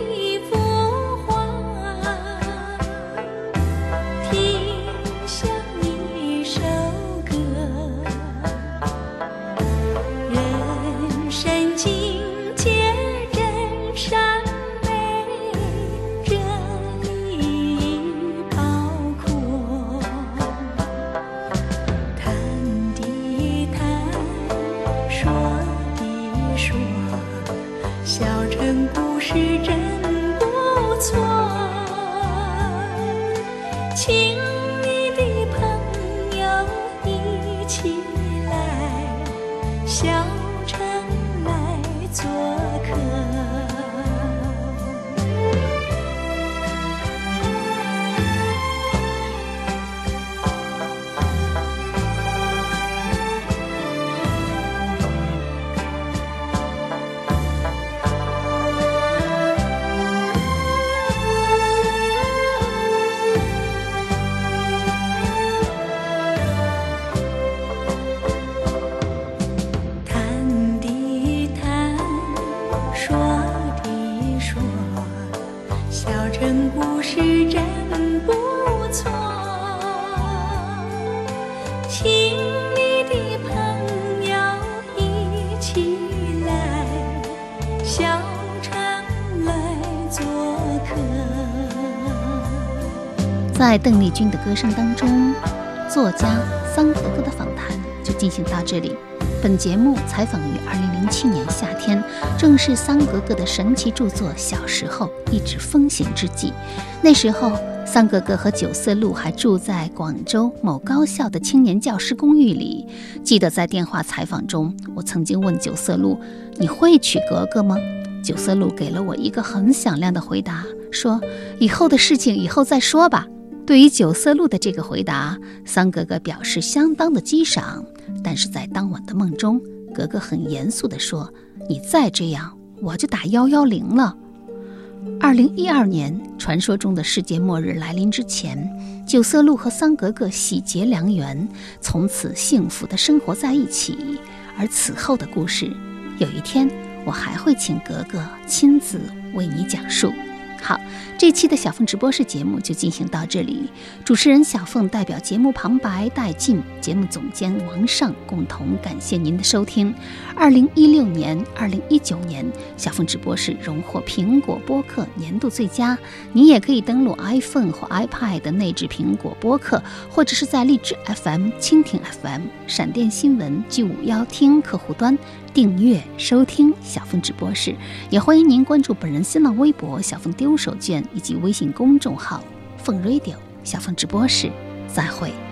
S10: 请你的朋友一起来小城来做客
S1: 在邓丽君的歌声当中，作家桑格格的访谈就进行到这里。本节目采访于2007年夏天，正是桑格格的神奇著作《小时候》一纸风行之际。那时候，桑格格和九色鹿还住在广州某高校的青年教师公寓里。记得在电话采访中，我曾经问九色鹿：“你会娶格格吗？”九色鹿给了我一个很响亮的回答，说：“以后的事情以后再说吧。”对于九色鹿的这个回答，桑格格表示相当的激赏。但是在当晚的梦中，格格很严肃地说：“你再这样，我就打幺幺零了。”二零一二年，传说中的世界末日来临之前，九色鹿和桑格格喜结良缘，从此幸福的生活在一起。而此后的故事，有一天我还会请格格亲自为你讲述。好，这期的小凤直播室节目就进行到这里。主持人小凤代表节目旁白戴进，节目总监王尚共同感谢您的收听。二零一六年、二零一九年，小凤直播室荣获苹果播客年度最佳。您也可以登录 iPhone 或 iPad 的内置苹果播客，或者是在荔枝 FM、蜻蜓 FM、闪电新闻 G 五幺听客户端。订阅收听小凤直播室，也欢迎您关注本人新浪微博小凤丢手绢以及微信公众号凤 radio 小凤直播室。再会。